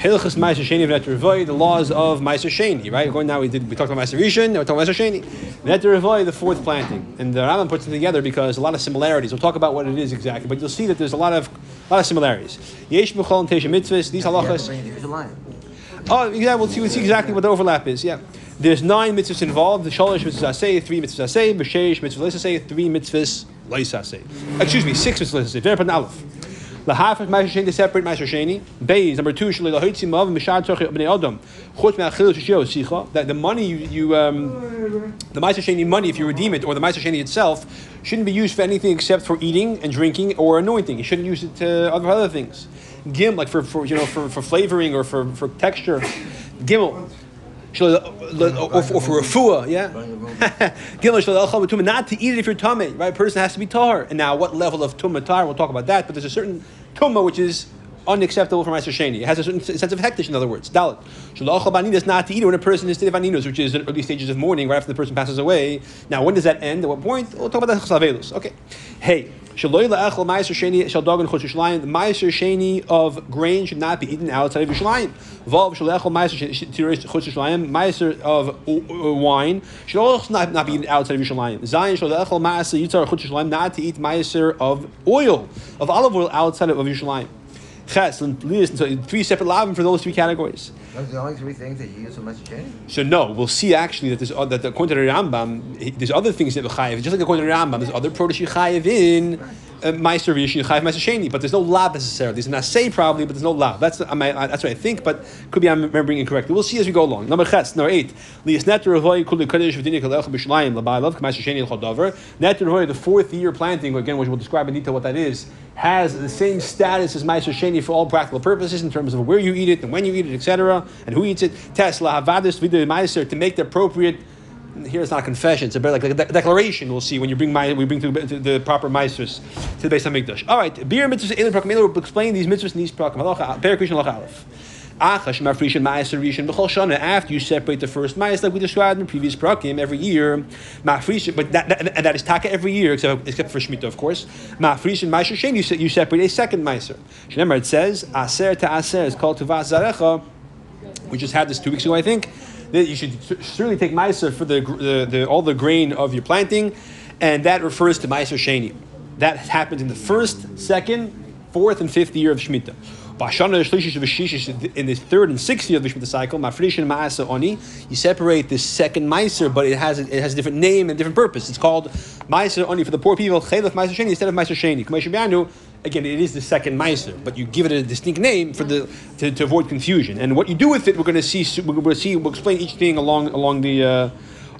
Hilchas Meiser Sheni Revoy, the laws of Meiser Sheni, right? Going now, we did we talked about Meiser Rishon, now we're talking about Meiser Sheni. Revoy, the fourth planting, and the Rambam puts them together because a lot of similarities. We'll talk about what it is exactly, but you'll see that there's a lot of a lot of similarities. Yesh B'Chol and Mitzvahs, these halachas. Oh, yeah, we'll see, we'll see exactly what the overlap is. Yeah, there's nine mitzvahs involved. The shalosh mitzvahs say three mitzvahs say b'sheish mitzvahs say three mitzvahs say. Excuse me, six mitzvahs say. Important. Aleph. Ma'aser Sheni to separate Ma'aser Sheni. Beis number two Shalei Lahoitzi Mav Mishad Tzorchi Bnei Adam. Chutz Me'achil Shishio Sicha. That the money you, you um, the Ma'aser Sheni money if you redeem it or the Ma'aser Sheni itself shouldn't be used for anything except for eating and drinking or anointing. You shouldn't use it to other other things. Gim like for, for you know for, for flavoring or for, for texture. Gimel. Or, or for refuah, yeah. Not to eat it if you're tummy, right? A person has to be tar. And now, what level of tumah tar? We'll talk about that. But there's a certain tumah which is unacceptable for Meiser Sheni. It has a certain sense of hektish, in other words. Dalit. Shalachal baninas not to eat when a person is state of aninos, which is in early stages of mourning, right after the person passes away. Now, when does that end? At what point? We'll talk about that chasavelus. Okay. Hey. Shaloi la'echel ma'aser sheni and chutz Yerushalayim. The sheni of grain should not be eaten outside of Yerushalayim. Vav shalechel ma'aser chutz Yerushalayim. Ma'aser of wine should also not, not be eaten outside of Yerushalayim. Zayin shalechel ma'aser yitzar chutz. Not to eat ma'aser of oil of olive oil outside of Yerushalayim. Ches and lias, and so three separate lavim for those three categories. Those are the only three things that you use for Meiser Sheni. So no, we'll see actually that there's uh, that according to the Rambam, there's other things that chayiv. Just like according to the Rambam, there's other produce you chayiv in uh, Uh, meiser Rishon, chayiv Meiser Sheni, but there's no lab necessarily. There's an assay probably, but there's no lab. That's I that's what I think, but could be I'm remembering incorrectly. We'll see as we go along. Number ches, number eight. Lias netter avoy kul kadosh v'dinik alech b'shlayim labai love Sheni l'chodaver. Netter the fourth year planting again, which we'll describe in detail what that is, has the same status as Meiser Sheni for all practical purposes in terms of where you eat it and when you eat it, etc., and who eats it. Tesla havadis vidu meiser to make the appropriate. Here it's not a confession; it's a bit like a de- declaration. We'll see when you bring my we bring to, to the proper meisters to the base of Mikdash. All right, beer mitzvahs elin prakim. We'll explain these mitzvahs in these b'chol shana. After you separate the first ma'as, like we described in the previous prakim, every year but that, that, and that is taka every year except except for shmita, of course. Mafrishin ma'aser shem. You, you separate a second ma'aser. It says aser to aser is called to zarecha. We just had this two weeks ago, I think. That you should certainly take ma'aser for the, the, the all the grain of your planting, and that refers to ma'aser sheni. That happens in the first, second, fourth, and fifth year of shmita. In the third and sixth year of the Shemitah cycle, Oni, you separate this second Meiser, but it has a, it has a different name and different purpose. It's called Meiser Oni for the poor people, Sheni instead of Meiser Sheni. Again, it is the second Meiser, but you give it a distinct name for the to, to avoid confusion. And what you do with it, we're going to see. We're going to see. We'll explain each thing along along the. Uh,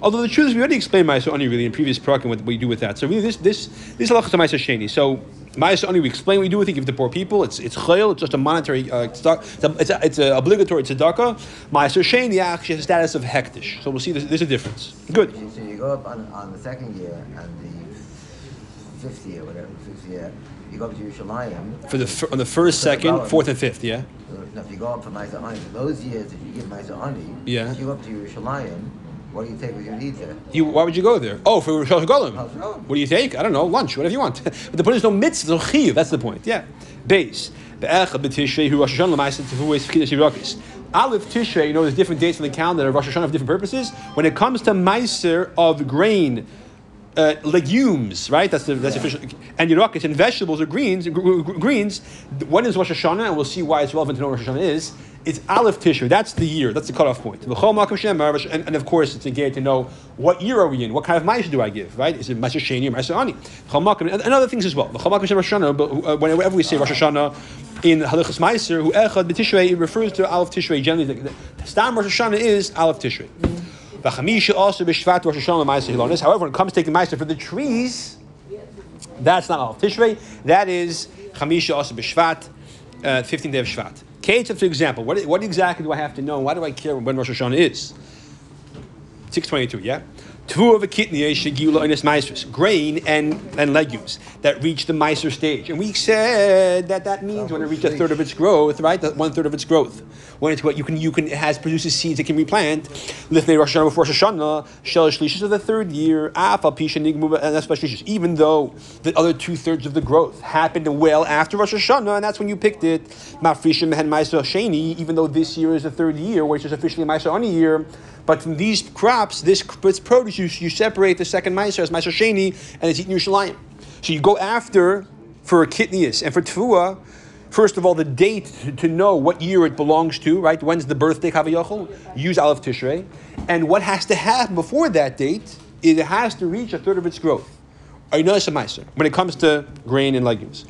Although the truth is, we already explained Ma'aser Ani really in previous program what we do with that. So really, this this this is halacha to Ma'aser Sheni. So Ma'aser Ani, we explain what we do with it. Give it to poor people. It's it's chayil. It's just a monetary. Uh, it's a, it's, a, it's a obligatory tzedakah. Ma'aser Sheni actually has status of hektish. So we'll see. There's, there's a difference. Good. So you go up on, on the second year and the fifth year, whatever, fifth year, you go up to Yerushalayim. For the fir- on the first, second, fourth, and fifth. Yeah. So, now, if you go up for Ma'aser Ani, those years that you give Ma'aser Ani, Yeah. if you go up to Yerushalayim, what do you take with your eat there? You, why would you go there? Oh, for Rosh Golem. What do you take? I don't know. Lunch, whatever you want. but the point is no mitzvah, no chiyuv. That's the point. Yeah. Base. Be'echad b'tishrei hu Rosh Hashanah l'ma'aseh tefu es fkidas yirakis. Aleph Tishrei, you know, there's different dates on the calendar of Rosh Hashanah for different purposes. When it comes to meiser of grain, uh, legumes, right? That's the that's Yeah. official. And Yerakis and vegetables or greens, gr- gr- greens. When is Rosh Hashanah? And we'll see why it's relevant to know what Rosh Hashanah is. It's Aleph Tishrei. That's the year. That's the cutoff point. V'chol makom shemar, Rosh- And, and of course, it's again to know what year are we in. What kind of ma'aser do I give? Right? Is it ma'aser sheni or ma'aser ani? And, and other things as well. V'chol makom shemar Rosh Hashanah. But uh, whenever we say Rosh Hashanah in Halichas Meiser, who echad b'Tishrei, it refers to Aleph Tishrei. Generally, Stam Rosh Hashanah is Aleph Tishrei. V'chamisha also b'Shvat Rosh Hashanah ma'aser hilonis. However, when it comes to taking ma'aser for the trees, that's not Aleph Tishrei. That is Chamisha also b'Shvat, uh, 15th day of Shvat. Kate, for example, what, what exactly do I have to know? Why do I care when Rosh Hashanah is? 622, yeah? Two of a kidney shegula and maestros, grain and, and legumes that reach the meiser stage. And we said that that means when it reaches a third of its growth, right? That one third of its growth. When it's what you can you can it has produces seeds it can replant. Lifnei Rosh Hashanah before Rosh Hashanah, shel shlishis of the third year, afa pisha nigmu and that's shlishis. Even though the other two thirds of the growth happened well after Rosh Hashanah, and that's when you picked it. Mafrishim mehen meiser sheni. Even though this year is the third year, which is officially meiser on a year. But from these crops, this, this produce, you, you separate the second Meiser as Meiser Sheni, and it's eaten Yerushalayim. So you go after, for a Kitnius and for Tfua, first of all, the date to, know what year it belongs to, right? When's the birthday, Kavayachol? Use Aleph Tishrei. And what has to happen before that date is it has to reach a third of its growth. When it comes to grain and legumes.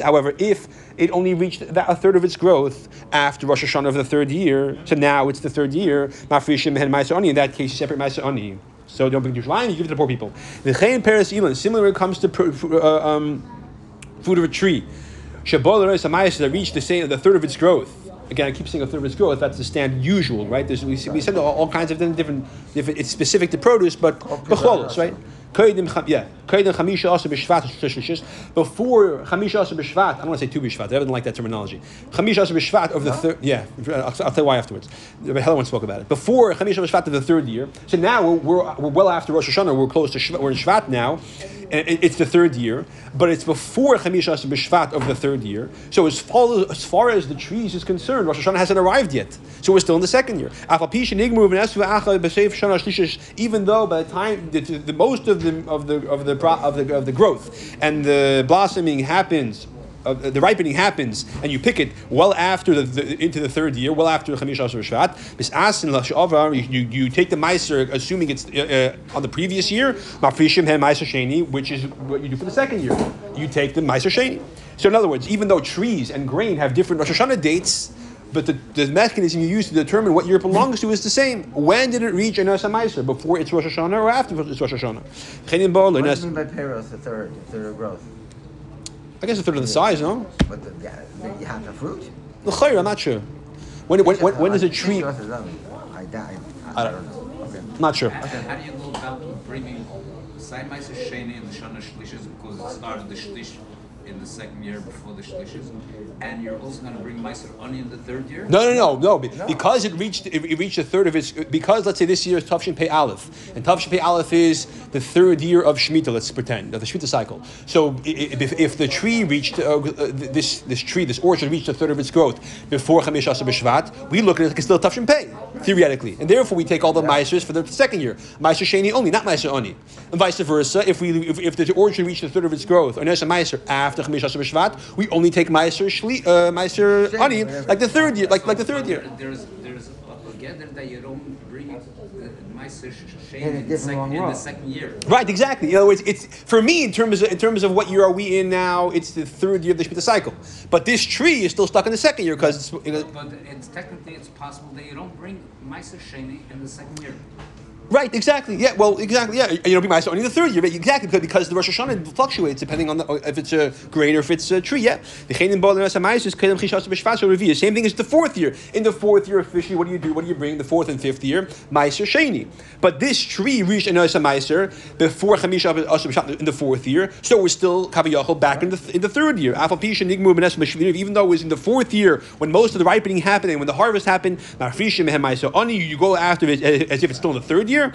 However, if it only reached that a third of its growth after Rosh Hashanah of the third year, so now it's the third year, in that case, separate Maisa Ani. So don't bring Yerushalayim, you give it to the poor people. Similarly, when it comes to uh, um, food of a tree, that reached the same, the third of its growth. Again, I keep saying a third of its growth. That's the standard usual, right? There's, we, we said all, all kinds of different, different. It's specific to produce, but bechlolos, right? Yeah, before Chamisha Asa B'Shvat, I don't want to say two B'Shvat, I don't like that terminology. Chamisha Asa B'Shvat of the third, yeah, I'll, I'll, tell you why afterwards. Rabbi Heller spoke about it. Before Chamisha B'Shvat of the third year, so now we're, we're, we're well after Rosh Hashanah, we're close to Shvat, we're in Shvat now, it's the third year, but it's before Chamisha Asa B'Shvat of the third year. So as far, as far as the trees is concerned, Rosh Hashanah hasn't arrived yet. So we're still in the second year. Even though by the time the, the most of the of the of the of the of the growth and the blossoming happens uh, the ripening happens and you pick it well after the, the into the third year, well after Chamish Asher Shvat. You, you take the Meiser, assuming it's uh, uh, on the previous year, Sheni, which is what you do for the second year. You take the Meiser Sheni. So in other words, even though trees and grain have different Rosh Hashanah dates, but the, the, mechanism you use to determine what year it belongs to is the same. When did it reach an Meiser? Before it's Rosh Hashanah or after it's Rosh Hashanah? What do you mean by Peros, the third, the third growth? I guess a third of the size, no? But the, yeah, you have the fruit? The I'm not sure. When, when, when, when does a tree... I, I, I, I don't know. Okay. Not sure. Okay. How do you go about bringing Sai Meiser Sheni and the Shana Shlishis because it started the Shlish in the second year before the Shlishis, and you're also going to bring Meiser Ani in the third year? No, no, no, no. Because it reached it reached a third of its. Because let's say this year is Tavshin Pei Aleph, and Tavshin Pei Aleph is the third year of Shemitah. Let's pretend of the Shemitah cycle. So if, if the tree reached uh, this this tree this orchard reached a third of its growth before Chamish Asa B'Shvat, we look at it like it's still Tavshin Pei theoretically, and therefore we take all the Meisers for the second year, Meiser Sheni only, not Meiser Ani, and vice versa. If we if, if the orchard reached a third of its growth, or Nesa Meiser after after Chamish Asher B'Shvat, we only take Meiser Shli, uh, Meiser Ani, like the third year, like like the third year. There's there's a gather that you don't bring Meiser Shane in, the second, in the second year. Right, exactly. In other words, it's for me in terms of in terms of what year are we in now? It's the third year of the Shemitah cycle, but this tree is still stuck in the second year because it's. You know, but it's technically it's possible that you don't bring Meiser Sheni in the second year. Right, exactly. Yeah, well, exactly. Yeah, you know, be only in the third year, exactly because, because the Rosh Hashanah fluctuates depending on the, uh, if it's a grain or if it's a tree. Yeah, the Same thing as the fourth year. In the fourth year officially, what do you do? What do you bring? The fourth and fifth year, Meiser Sheni. But this tree reached Anasa Meiser before Chamisha in the fourth year, so we're still Kaviyachol back in the in the third year. Even though it was in the fourth year when most of the ripening happened and when the harvest happened, you go after it as if it's still in the third year year,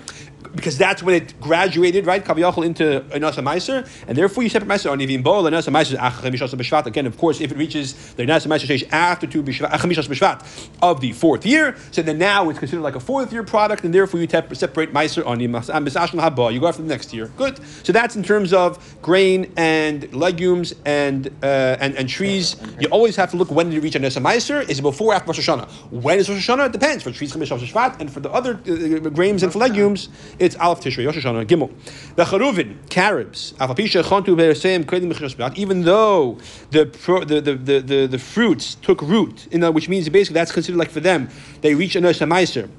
because that's when it graduated, right? Kaviyachol into Nasa Meiser, and therefore you separate Meiser on Yivim Bol, and Nasa Meiser Achamisha B'Shvat. Again, of course, if it reaches the Nasa Meiser stage after two Achamisha B'Shvat of the fourth year, so then now it's considered like a fourth year product, and therefore you te- separate Meiser on Yivim Haba. You go after the next year. Good. So that's in terms of grain and legumes and uh, and, and trees. You always have to look when did you reach a Nasa Meiser. Is it before or after Rosh Hashanah? When is Rosh Hashanah? It depends. For trees, Chamisha B'Shvat, and for the other uh, grains and for legumes, it's Aleph Tishrei, Rosh Hashanah, Gimel. The Charuvin, Carobs, even though the, the, the, the, the, the fruits took root, in the, which means basically that's considered like for them, they reach a Meiser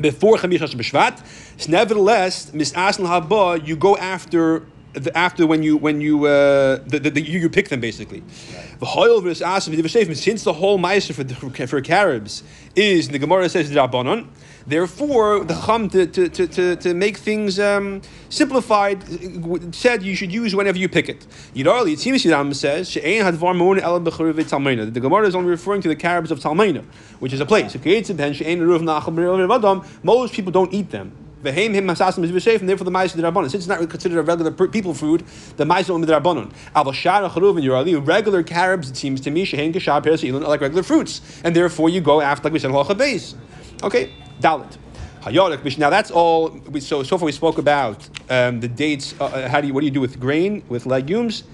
before Chamish B'Shvat, nevertheless, Mis Aslan Haba, you go after the, after when you when you uh, the, the, the, you, you pick them basically. V'hoyel v'es asim Since the whole meiser for the- for carobs is the Gemara says drabanon. Therefore, the chum to, to, to, to, make things um, simplified said you should use whenever you pick it. Yidarli, it seems Yidam says she'ein hadvar mon el talmeina. The Gemara is only referring to the carobs of Talmeina, which is a place. Most people don't eat them. Vehem him masasim is and therefore the ma'is rabbanon. Since it's not considered a regular people food, the ma'is only rabbanon. Al charuv and yorali regular carobs. It seems to me shehein kashab peres like regular fruits, and therefore you go after like we said halacha. Okay, dalit. Hayodik. Now that's all. We, so so far we spoke about um, the dates. Uh, uh, how do you what do you do with grain with legumes,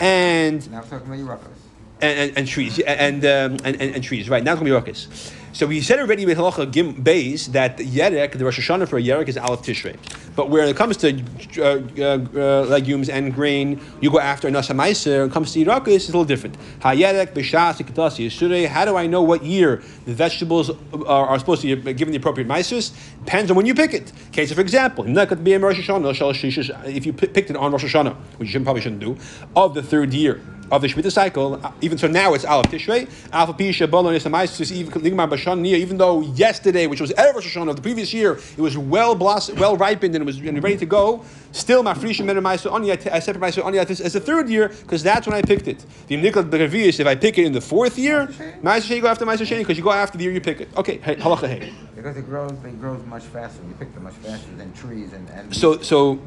and Now we're talking about Yerukos. and, and, and trees and, um, and, and and trees. Right now it's gonna be ruckus. So we said already with halacha gim that yerek the Rosh Hashanah for yerek is aleph tishrei, but where it comes to uh, uh, uh, legumes and grain, you go after nasa meiser. When it comes to yerakis, it's a little different. Ha yerek b'shas ikatasi yishrei. How do I know what year the vegetables are, are supposed to be given the appropriate meisers? Depends on when you pick it. Case for example, if you pi- picked it on Rosh Hashanah, which you probably shouldn't do, of the third year of the Shemitah cycle, uh, even so now it's Aleph Tishrei, Alpha Pisha, Bolon, Yisamais, even Ligmar Bashan even though yesterday, which was Erev Rosh Hashanah of the previous year, it was well blossomed, well ripened and it was ready to go, still Mafrisha Menamais Oni, I separate myself Oni as the third year, because that's when I picked it. The Niklat Berevius, if I pick it in the fourth year, Ma'aseh Sheni, you go after Ma'aseh Sheni, because you go after the year you pick it. Okay, hey, halacha hey. Because it grows, it grows much faster. You pick them much faster than trees and. and So, so,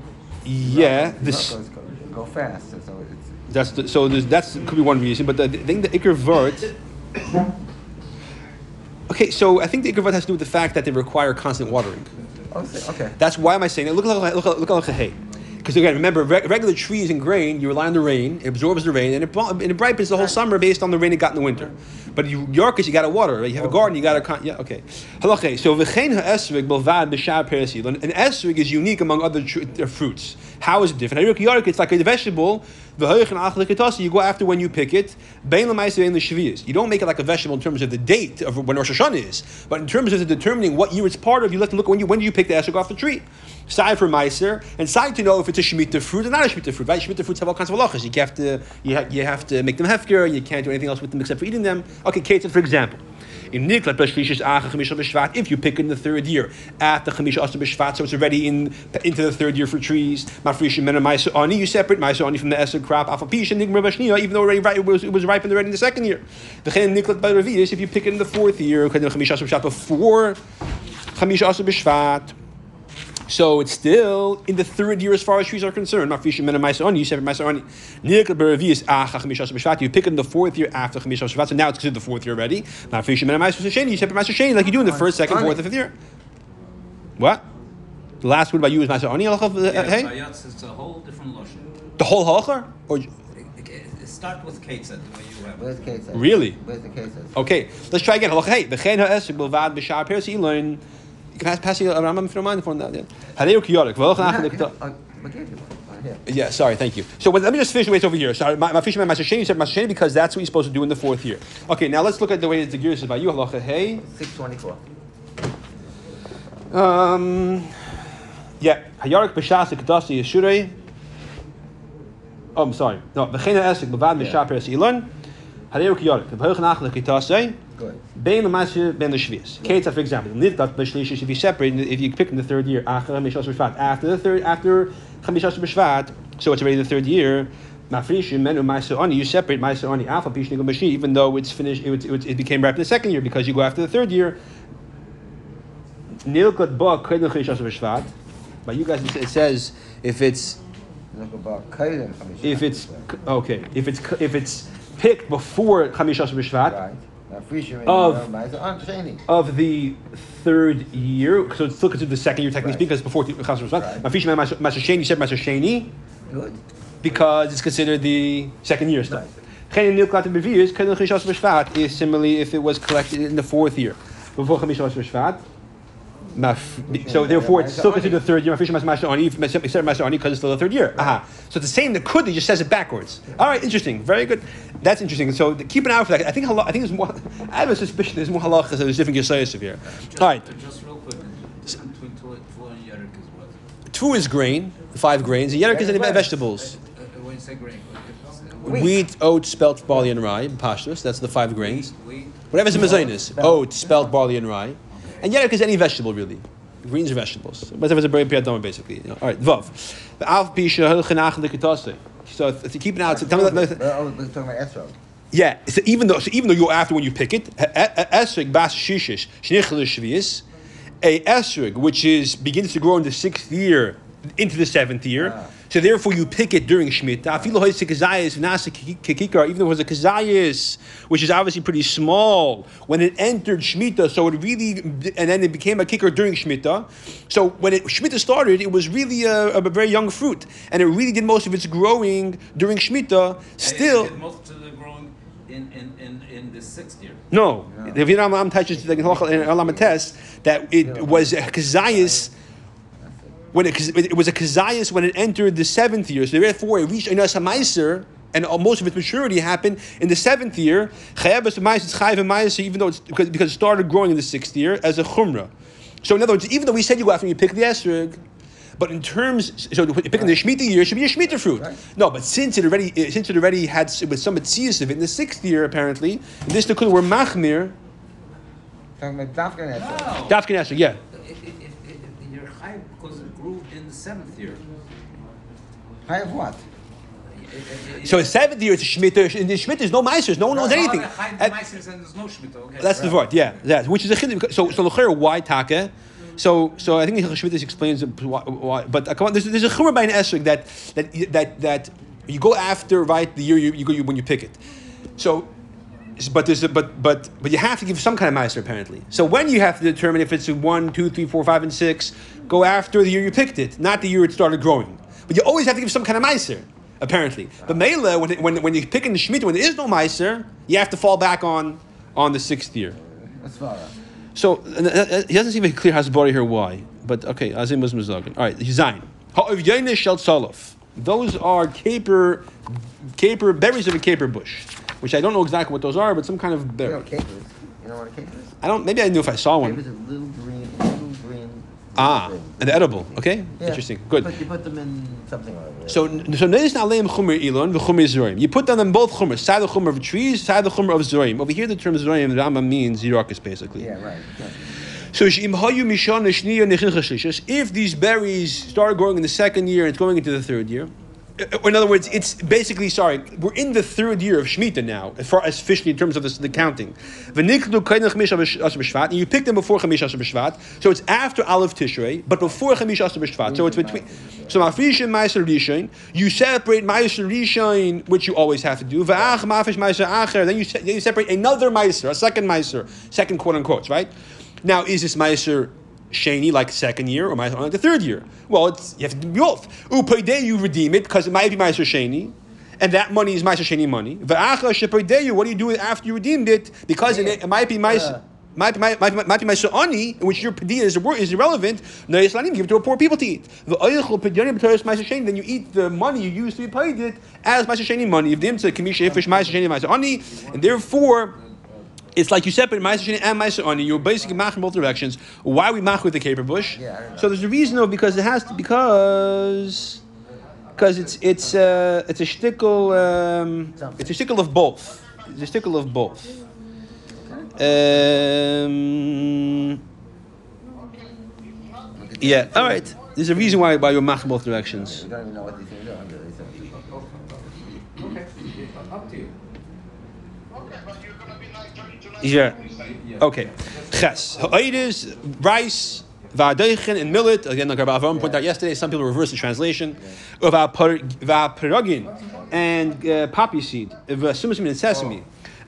yeah, this. Yerukos go, go fast, so it's. That's the, so. There's, that's could be one reason, but the, the thing the ikr vert. Okay, so I think the ikr vert has to do with the fact that they require constant watering. Okay. That's why am I saying that? Look, look, look, look, look, hey. Because again, remember, re- regular trees and grain, you rely on the rain, it absorbs the rain, and it, and it ripens the whole summer based on the rain it got in the winter. But you, Yorkish, you got to water. Right? You have a garden, you got to. Con- yeah, okay. Halacha. So v'chein ha'esrig belvad b'shab persil. An esrig is unique among other tr- uh, fruits. How is it different? It's like a vegetable. You go after when you pick it. You don't make it like a vegetable in terms of the date of when Rosh Hashanah is, but in terms of determining what year it's part of, you have to look when you when do you pick the esrig off the tree. Side for meiser and side to know if it's a shemitah fruit or not a shemitah fruit. Right? Shemitah fruits have all kinds of halachas. You have to you, ha- you have to make them hefker. You can't do anything else with them except for eating them. Okay, Kate, for example. If you pick in the third year after Chamisha Asa B'Shvat, so it's already in into the third year for trees. Mafrisha Mena Maisa Ani, you separate Maisa Ani from the Esed crop. Alpha Pisha Nigma B'Shnia, even though already it was it was ripened already in the second year. The Niklat if you pick in the fourth year, before Chamisha Asa B'Shvat. So it's still in the third year as far as trees are concerned. Mafrisha Mena Maisa Ani, you separate Maisa Ani. Niklat B'Ravius Acha Chamisha Asa B'Shvat, you pick it in the fourth year after Chamisha Asa B'Shvat, so now it's considered the fourth year already. Mafrisha Mena Maisa Sheni, you separate Maisa Sheni like you do in the first, second, fourth, and fifth year. What? The last word by you is Maisa Ani, halacha, uh, Yeah, hey? Bayatz is a whole different lotion. The whole halacha? Or Start with Kate the way you have. it. Where's the? Really? Where's the case? Okay, let's try again. Halacha, hey, v'chein ha'esek b'lvad b'shar persi learn. Can pass, pass you a Rambam if you don't mind. for that, yeah. Hareu kiyorik, Yeah, nachal yeah, likta- I gave you one. Right here. Yeah, sorry, thank you. So let me just finish the way it's over here. Sorry, my, my fisherman, my Sheni said Sheni because that's what you're supposed to do in the fourth year. Okay, now let's look at the way the gears is by you. Halacha, hey. 624. Um, yeah, Hayarik b'shas kedasi yeshurei. Oh, I'm sorry. No, v'chein ha'esek b'vad b'shar persi learn. Hareu kiyorik, v'hoch nachal Good. Bein l'mashe ben l'shvius. Ketzah, for example, nidgat b'shlish if you separate, if you pick in the third year, after chamishas b'shvat, after the third, after chamishas b'shvat, so it's already the third year. Mafrishim menu ma'aser oni. You separate ma'aser oni alpha pishnig mashi, even though it's finished, it, it, it became ripe in the second year because you go after the third year. Nilkat ba kedem chamishas b'shvat. But you guys, it says if it's Look about Kailim Chamisha. if it's okay if it's if it's picked before chamishas b'shvat. Right. Now, free shimming, Of- you know, Maisa- oh, Shani. of the third year, so it's still considered the second year technically Right. speaking, because before Chas Rishvat. Right. Mafisha Master Sheni, you said Master Sheni Good. because it's considered the second year stuff. Right. Chen Nil Klat Bevius, Ken Chishas B'Shvat is similarly if it was collected in the fourth year before Chamishas B'Shvat. Maf- So therefore, it's still considered the third year. Mafisha Mas Master Ani, except Master Ani because it's still the third year. Aha. So it's the same. The Kud he just says it backwards. All right, interesting. Very good. That's interesting. So keep an eye out for that. I think hala- I think there's more. I have a suspicion there's more halachas. There's different gesayos here. Just, All right. Just real quick, between Tula Tula and Yerek is what? Tfu is grain, five grains, and Yerek is Grain is vegetables. Uh, uh, when you say grain, uh, Wheat. Wheat, oats, spelt, barley, and rye, pashtus. That's the five grains. wheat, Whatever's in Mazainis. Spelt. Oats, spelt, barley, and rye. And Yerek is any vegetable, really. Greens are vegetables. Whatever's a very piyadoma, basically. You know. All right, Vav. The Alf Pisha, Hilchanach, Likitase. So to keep it out, so tell me that. We're talking about Esro. Yeah, so even though so even though you're after when you pick it, esrig bas shishish shvius, a esrig which is begins to grow in the sixth year into the seventh year. Ah. So therefore, you pick it during Shemitah. Afilu hoyse kazayis v'nasa kikikar. Even though it was a kazayis, which is obviously pretty small when it entered Shemitah, so it really and then it became a kicker during Shemitah. So when it, Shemitah started, it was really a, a very young fruit, and it really did most of its growing during Shemitah. Still. And it did most of the growing in, in, in, in the sixth year. No, the Vietnam Am touches the Alamates that it was a kazayas when it, it was a kazayas when it entered the seventh year. So therefore, it reached Einas Hamaiser, and uh, most of its maturity happened in the seventh year. Chayabas Hamaiser, Chayav Hamaiser, even though it's because, because it started growing in the sixth year as a chumrah. So in other words, even though we said you go after and you pick the esrog, but in terms, so picking the Shemitah year should be a Shemitah fruit. Right. No, but since it already, uh, since it already had with some tzias of it in the sixth year, apparently, this the were machmir, Talking about Dafka and Esro. Esrog, yeah. If, if, if, if you're high because it grew in the seventh year. High of what? So in seventh year it's a Shemitah. In the Shemitah, there's no meisers. No one knows anything. High And- Meisers and there's no Shemitah. Okay. That's the word, yeah, yeah. Which is a chiddush. So, so l'chera, why taka? So, so I think Shemitah explains why. why but uh, come on, there's, there's a chumrah by an esrog that that that that you go after right the year you, you go when you pick it. So, but there's a, but but but you have to give some kind of meiser apparently. So when you have to determine if it's a one, two, three, four, five, and six, go after the year you picked it, not the year it started growing. But you always have to give some kind of meiser. Apparently, but Mela, when, it- when, when you pick in the Shemitah, when there is no Meiser, you have to fall back on on the sixth year. That's far. So he doesn't seem very clear Hasbari here why. But okay, Azim was Mazagan. All right, Zayin. Ha'ov Shel Those are caper, caper berries of a caper bush, which I don't know exactly what those are, but some kind of You know berry. what capers? You know what a caper is? I don't. Maybe I knew if I saw one. Capers one. are little green, little green. Ah, things. and edible. Okay, Yeah. interesting. Good. put, you put them in something other. So, so notice now leim chumer ilon v'chumer zorim. You put them in both chumer, side the chumer of trees, side the chumer of zorim. Over here, the term zorim, Rambam means zirakus, basically. yeah, right. Yeah. So she'im hayu mishon shniya nechin chashlishus. If these berries start growing in the second year and it's going into the third year, Uh, in other words, it's basically sorry. We're in the third year of Shemitah now, as far as officially in terms of this, the counting. V'niklu kainach chamish asher b'shvat, and you pick them before chamish asher b'shvat, so it's after Aleph Tishrei, but before chamish asher b'shvat. So it's mm-hmm. between. So mafrishin ma'aser rishon, you separate ma'aser rishon, which you always have to do. V'ach mafish ma'aser acher, then you then you separate another ma'aser, a second ma'aser, second quote unquote, right? Now, is this ma'aser sheni like second year or ma'aser like the third year? Well, it's, you have to do both. Upaydei, you redeem it because it might be ma'aser sheni. And that money is Ma'aser Sheni money. What do you do after you redeemed it? Because it, it might be Ma'aser. Might, might, might, might be Ma'aser Ani, in which your padilla is, is irrelevant. No, even give it to a poor people to eat. V'oichel padyani b'toros Ma'aser Sheni, then you eat the money you used to be paid it as Sheni money. If them to kamisha ifish Ma'aser Sheni Ma'aser Ani, and therefore it's like you separate Ma'aser Sheni and Ma'aser Ani. You're basically mach in both directions. Why are we mach with the caper bush? Yeah, I don't know. so there's a reason though because it has to because because it's it's uh, it's a shtickle um, it's a shtickle of both. It's a shtickle of both. Um, yeah. All right. There's a reason why why you're mach in both directions. We don't even know what these things are. Really, so. Okay. Up to you. Yeah. Okay. Ches. Ha'idis, rice, va'adeichen, and millet. Again, like Rabbi Avram pointed out yesterday, some people reverse the translation. Va'peragin, and uh, poppy seed. Va'sumasim and sesame.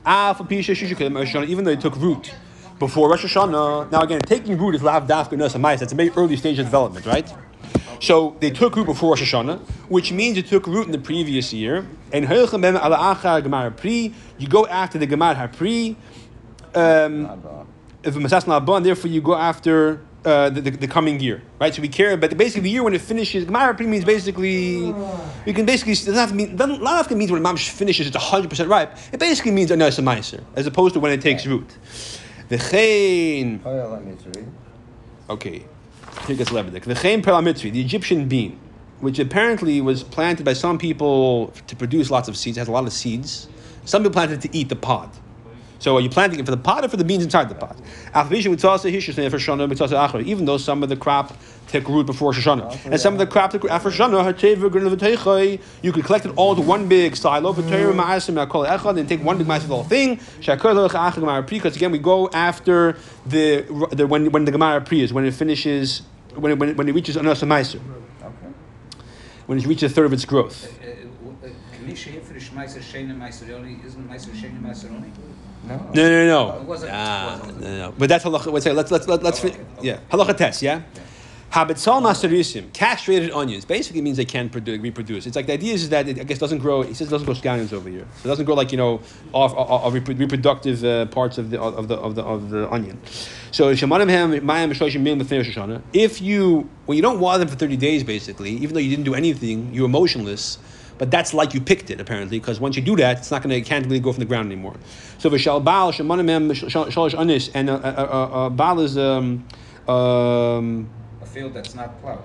Even though it took root before Rosh Hashanah. Now again, taking root is lav dafka nasa. That's a very early stage of development, right? So they took root before Rosh Hashanah, which means it took root in the previous year. And you go after the gemar hapri, um, if Masas Na'abah, and therefore you go after uh, the, the, the coming year, right? So we care, but basically the year when it finishes, Gemara means basically, you can basically, doesn't have to mean, doesn't, not to when mamsh finishes, it's 100% ripe. It basically means a nasa meiser, as opposed to when it takes root. The chain, mitzri. okay. Here gets lebedik. V'chein perlamitri, the Egyptian bean, which apparently was planted by some people to produce lots of seeds. It has a lot of seeds. Some people planted it to eat the pod. So are you planting it for the pod or for the beans inside the pot? Even though some of the crop took root before Shoshana, and some of the crop took after Shoshana, you could collect it all into one big silo, and take one big massive whole thing. Because again, we go after the, the when when the Gemara Pri is when it finishes when it, when it, when it reaches another meiser, Okay. when it reaches a third of its growth. Uh, uh, Can you share for the Schmeiser Shane Meiser only? Isn't Meiser Shane Meiser only? No. No, no, no, It no. wasn't- Ah, it wasn't. no, no. But that's halacha. Let's say let's let's let's, let's Oh, fin- okay, yeah halacha test. Yeah. Habitzal masterisim, castrated onions, basically means they can produ- reproduce. It's like the idea is that it, I guess doesn't grow. He says it doesn't grow scallions over here, so it doesn't grow like you know off, off, off reproductive uh, parts of the of the of the of the onion. So shemanim ham mayam b'shloshim min b'fnei Shoshana. If you when you don't water them for thirty days, basically, even though you didn't do anything, you're motionless. But that's like you picked it apparently, because once you do that, it's not going to it can't really go from the ground anymore. So v'shal baal shemanim ham shalosh anis and uh, uh, baal is um, um, A field that's not plowed.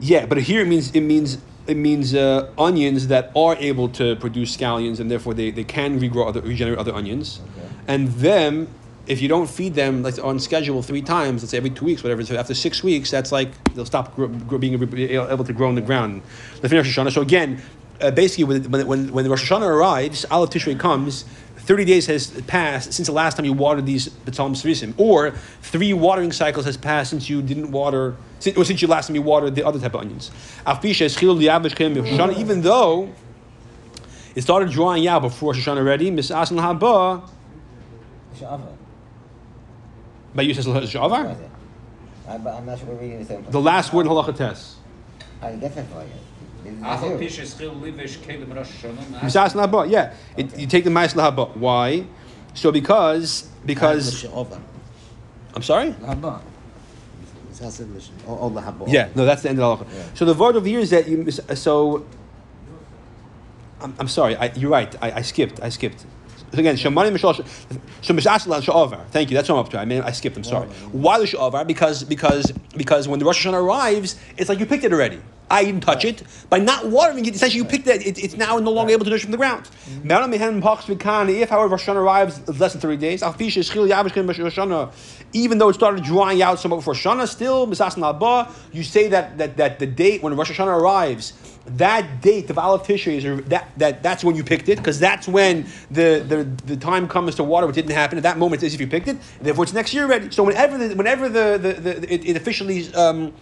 yeah, but here it means it means it means uh, onions that are able to produce scallions and therefore they, they can regrow other regenerate other onions, Okay. and them if you don't feed them like on schedule three times, let's say every two weeks, whatever. So after six weeks, that's like they'll stop being able to grow in the ground. The finish Hashanah. So again, uh, basically when, when when the Rosh Hashanah arrives, Aleph Tishrei comes. 30 days has passed since the last time you watered these B'Talm Srisim, or three watering cycles has passed since you didn't water, since, or since you last time you watered the other type of onions. Even though it started drying out before Rosh Hashanah already, Mis'asan haba Shava. By Yusuf What Shavar. I, but I'm not sure we're reading the same place. The last word in Halacha Tes. I get that for you. This is Afal zero. Is Kelim Rosh Hashanah. Yeah. It, you take the Ma'as lahaba. Why? So because because I'm sorry. Haba. Oh, oh the. Yeah, no, that's the end of the halacha. Yeah. So the word over here is that you mis- so. I'm, I'm sorry, I, you're right. I, I skipped. I skipped. So again, so mishasla sha'avar. Thank you. That's what I'm up to. I mean, I skipped. I'm sorry. Why the sha'avar? Because because because when the Rosh Hashanah arrives, it's like you picked it already. I didn't touch it. By not watering it, essentially you picked it. it it's now no longer able to nourish from the ground. Mm-hmm. Me'aram mehen pachs v'kan. If, however, Rosh Hashanah arrives less than 30 days, al pi she'eschil yavish ken Rosh Hashanah, even though it started drying out somewhat before Shana, still misas nalba, you say that, that that the date when Rosh Hashanah arrives, that date of Aleph Tishrei is that, that that's when you picked it because that's when the, the the time comes to water, which didn't happen at that moment. It's as if you picked it, therefore it's next year already. So whenever the, whenever the, the, the it, it officially um,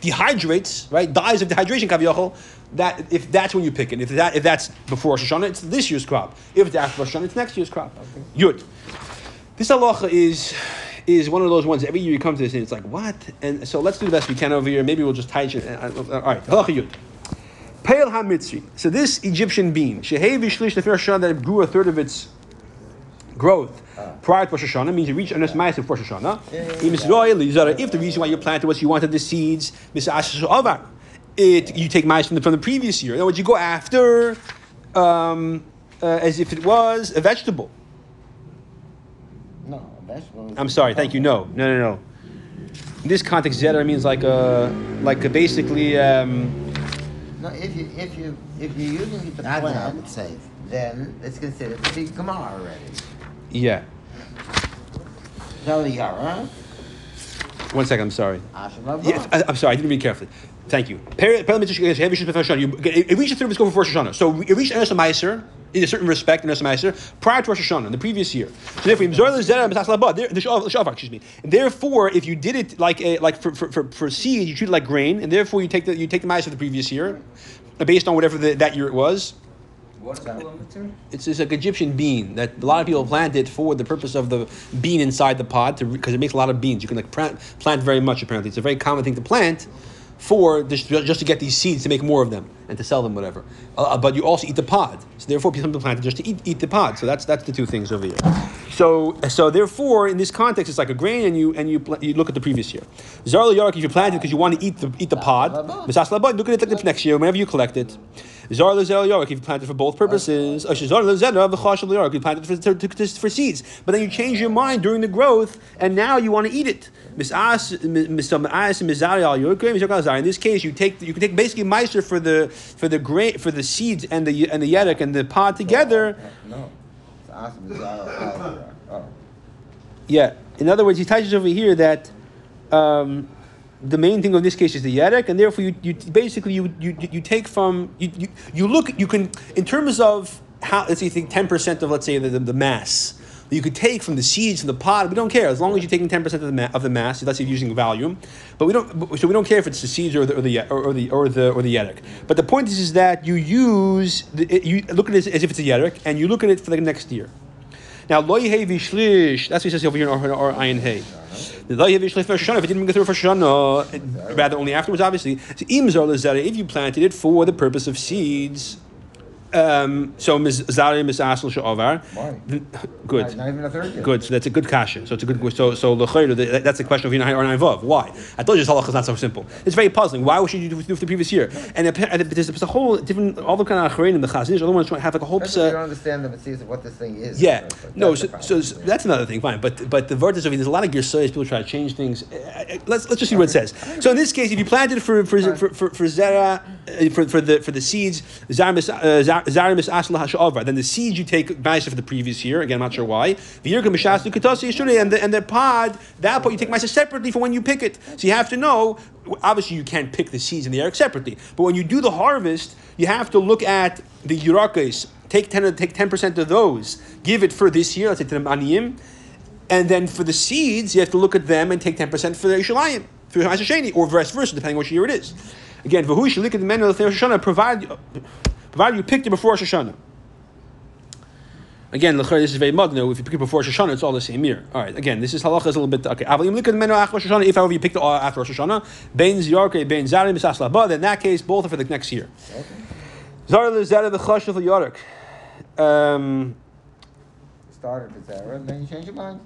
dehydrates, right, dies of dehydration, kaviyachol, that if that's when you pick it, if that if that's before Rosh Hashanah, it's this year's crop. If it's after Rosh Hashanah, it's next year's crop. Yud. This halacha is is one of those ones. Every year you come to this and it's like what? And so let's do the best we can over here. Maybe we'll just tie it. uh, uh, All right, halacha yud. Pale hamitzri. So this Egyptian bean, shehevi shlish the first Hashanah that grew a third of its growth prior to Rosh Hashanah means you reach Anas Ma'aseh for Rosh Hashanah. If the reason why you planted was you wanted the seeds, it you take Ma'aseh from the, from the previous year. In other words, you go after um, uh, as if it was a vegetable. No, a vegetable. I'm sorry, thank you. No, no, no, no. In this context, Zedar means like a like a basically. Um, No, if you if you if you're using it to That one I plant, would say. then it's considered to be Gemara already. yeah. Zali Yara, One second. I'm sorry. Ashalava. Yes, I, I'm sorry. I didn't read carefully. Thank you. Peri- Peri- Mitzvah Shehevi Shlish B'Fnei Hashanah. You- It it reached the third of its go before Rosh Hashanah. So it reached Enes Meiser in a certain respect, Enes Meiser, prior to Rosh Hashanah, in the previous year. So therefore, Yimzor Lezera B'Tas Labah, there- the excuse me. And therefore, if you did it like a, like for, for, for, for seed, you treat it like grain, and therefore you take the you take the Meiser of the previous year, uh, based on whatever the, that year it was. What's kilometer? It's just like Egyptian bean that a lot of people plant it for the purpose of the bean inside the pod because it makes a lot of beans. You can like plant, plant very much apparently. It's a very common thing to plant for just, just to get these seeds to make more of them and to sell them whatever. Uh, but you also eat the pod. So therefore people plant it just to eat, eat the pod. So that's that's the two things over here. So so therefore in this context it's like a grain and you and you you look at the previous year. Zarla yarak if you plant it because you want to eat the eat the pod. Look at it like the next year whenever you collect it. Zar lezel if you planted for both purposes. Or Zar york, you planted for, to, to, for seeds. But then you change your mind during the growth, and now you want to eat it. Misas, misas, mizari al york, In this case, you take you can take basically meiser for the for the grain for the seeds and the and the yerek and the pod together. No. It's awesome. It's all- all- oh. Yeah. In other words, he touches over here that um, the main thing of this case is the yerek, and therefore you, you basically you, you you take from you, you you look you can in terms of how let's say you think ten percent of let's say the, the, the mass you could take from the seeds from the pod. We don't care as long as you're taking ten percent of the ma- of the mass. Let's say you're using volume, but we don't. So we don't care if it's the seeds or the or the or, the or the or the yerek. But the point is, is that you use the, you look at it as if it's a yerek, and you look at it for the next year. Now, loy hey vishlish. That's what he says over here in our, our ayin hey. If it didn't go through for shana, uh, rather only afterwards, obviously. So If you planted it for the purpose of seeds. Um, so mis zari mis asel sha'avar. Why? Good. Not, not even a third year. Good. So that's a good kasha. So it's a good. So so l'chayr, that- that's the question of Yinai or. Why? I told you this halacha is not so simple. It's very puzzling. Why should you do, it for the previous year? And, it- and it- there's, there's a whole different all the kind of acharim the chazanish. Other ones have like a whole. You don't understand the mitzvahs of what this thing is. yeah, the- no. So, so, so that's another thing. Fine, but but the verdict of there's a lot of girsayas. People try to change things. Uh, uh, Let's let's just see what it says. So in this case, if you planted for for for for, for zera uh, for, for the for the seeds zarimis uh, zar- zarimis asla hasha'avar, then the seeds you take ma'aser for the previous year. Again, I'm not sure why. And the and the pod that part you take ma'aser separately for when you pick it. So you have to know. Obviously, you can't pick the seeds in the eric separately, but when you do the harvest, you have to look at the yurakis. Take ten take ten percent of those. Give it for this year. Let's say to the aniyim. And then for the seeds, you have to look at them and take 10% for the Yishalayim, for Sheni, or vice versa, depending which year it is. Again, Vahu Shalik at the men provided, provided you picked it before Rosh Hashanah. Again, this is very mugno. If you pick it before Rosh Hashanah, it's all the same year. All right. Again, this is halacha is a little bit okay. Aval yim likad menu after Rosh If however you picked it after Rosh Hashanah, bein ziyarke bein zarim. Then in that case, both are for the next year. Zar lezara the chash of the yarik. Um, Started with Zara, and then you change your mind.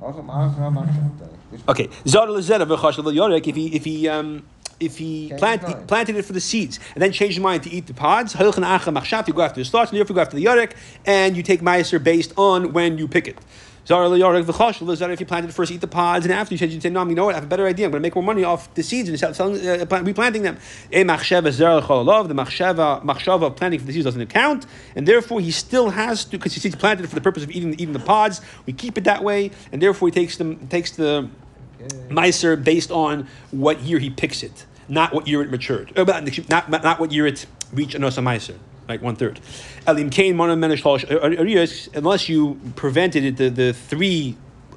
Also, Ma'aseh, Ma'aseh. Which- Okay, Zar lezera v'chash yorek. If he if he um if he plant, mind. planted it for the seeds and then changed his mind to eat the pods, halachan acha machshav, you go after the starch, and you go after the yorek, and you take meiser based on when you pick it. Zar yorek v'chash lezera. If you planted it first, eat the pods, and after you said you say, no, you know what? I have a better idea. I'm going to make more money off the seeds and sell, selling, uh, plant- replanting them. A machshava zera cholov. The machshava machshava of planting for the seeds doesn't count, and therefore he still has to because he's planted it for the purpose of eating eating the pods. We keep it that way, and therefore he takes them takes the Meiser based on what year he picks it, not what year it matured. Uh, Not, not, what year it reached Anosa Meiser, like one third. Elim Mona Menish, Arias, unless you prevented it, the, the three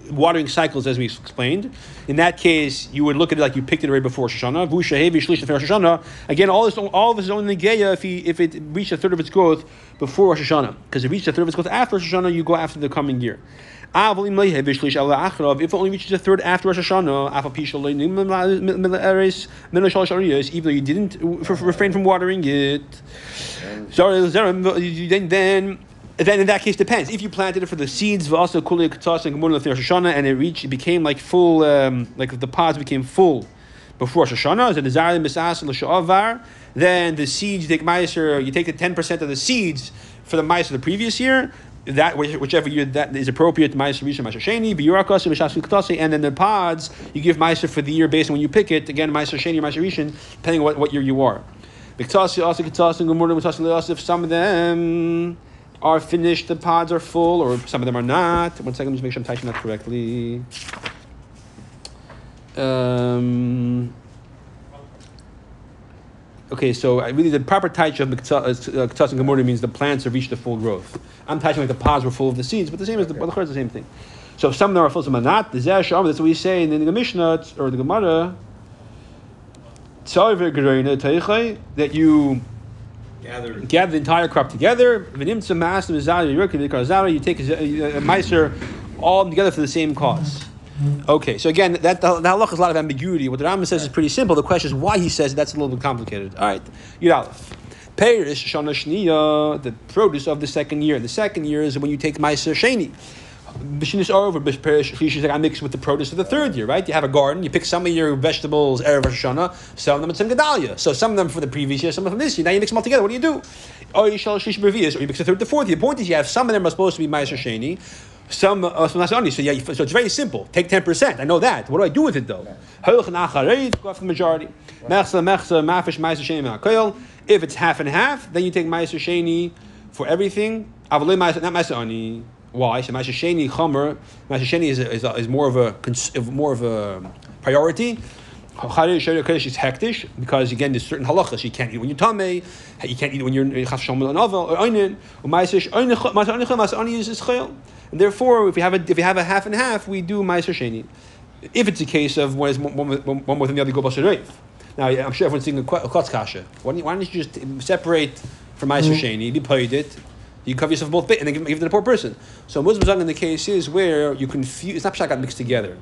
watering cycles as we explained. In that case, you would look at it like you picked it right before Shoshana. Again, all this, all of this is only Negeya if he if it reached a third of its growth before Rosh Hashanah. Because it reached a third of its growth after Rosh Hashanah, you go after the coming year. If it only reaches a third after Rosh Hashanah, even though you didn't refrain from watering it. Then then then in that case depends. If you planted it for the seeds, also kuli katas and Rosh Hashanah, and it reached, it became like full, um, like the pods became full before Rosh Hashanah. Then the seeds you take meiser, you take the ten percent of the seeds for the meiser the previous year. That which- whichever year that is appropriate, meiser rishon meiser sheni, biyurakas mishas katasi, and then the pods you give meiser for the year based on when you pick it. Again, meiser sheni, meiser rishon, depending on what, what year you are. Miktasi also katasi and gemuna mitasi le'asif. Some of them are finished, the pods are full, or some of them are not. One second, just make sure I'm typing that correctly. Um, okay, so I really the proper taich of Ktas uh, uh, and Gemurah means the plants have reached the full growth. I'm touching like the pods were full of the seeds, but the same as the, the, the same thing. So some of them are full, some are not. The Zeh oh, that's what we say in the Mishnah or the Gemara. That you Gather. gather the entire crop together. V'nimtza mas mizali yirki v'karzara. You take a, a, a meiser all together for the same cause. Okay, so again, that the, the halach has a lot of ambiguity. What the Rambam says is pretty simple. The question is why he says it, that's a little bit complicated. All right, Yud Aleph. Perish shana shniya, the produce of the second year. The second year is when you take meiser sheni. Bishinis over Perish like I mix with the produce of the third year, right? You have a garden, you pick some of your vegetables erev Hashanah, some of them at some Gedalia. So some of them for the previous year, some of them from this year. Now you mix them all together. What do you do? Or you shall Shlish Bevias, or you mix the third, the fourth year. The point is you have some of them are supposed to be Ma'aser Sheni, some uh, some. So yeah, so it's very simple. Take ten percent. I know that. What do I do with it though? Go off the majority. If it's half and half, then you take Ma'aser Sheni for everything. Not Ma'aser Ani. Why? So Ma'aser Sheni Chomer. Ma'aser Sheni is, is, is more of a more of a priority. Kodesh is hektish because again there's certain halachas you can't eat when you're tamei, you can't eat when you're chaf shomel or oinin. Ma'aser is. And therefore, if we have a if we have a half and half, we do Ma'aser Sheni. If it's a case of one is one, one, one more than the other go basar Now I'm sure everyone's thinking a klotz kasha. Why don't, you, why don't you just separate from Ma'aser mm-hmm. Sheni? You paid it. You cover yourself both bit and then give, give it to the poor person. So Muslim in the case is where you confuse. It's not pshat got mixed together.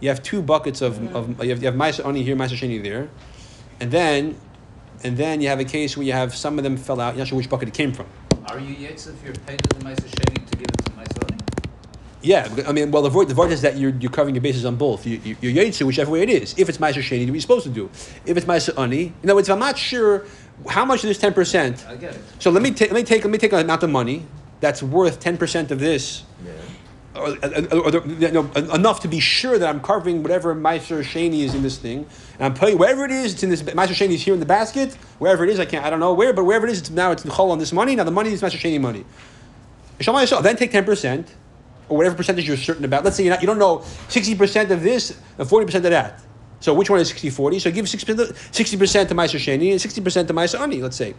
You have two buckets of, mm-hmm. of you have you have Ma'aser Ani here, Ma'aser Sheni there, and then and then you have a case where you have some of them fell out. You're not sure which bucket it came from. Are you yetz if you're paid the Meiser Sheni to give it to Meiser Oni? Yeah, I mean, well, the void, the void is that you're, you're covering your bases on both. You, you, you're whichever way it is. If it's Meiser Sheni, what you're supposed to do. If it's Meiser Ani, in other words, I'm not sure how much of this 10%, I get it. so let me, take let me take let me take an amount of money that's worth 10% of this, uh, uh, or, or, or the- you know, enough to be sure that I'm covering whatever Meiser Sheni is in this thing. And I'm putting wherever it is, it's in this, Meiser Sheni is here in the basket, wherever it is, I can't, I don't know where, but wherever it is, it's, now it's in the on this money, now the money is Meiser Sheni money. Then take ten percent, or whatever percentage you're certain about. Let's say you're not, you don't know sixty percent of this and forty percent of that. So which one is 60-40? So give 60 percent to Meiser Sheni and sixty percent to Meiser Ani. Let's say,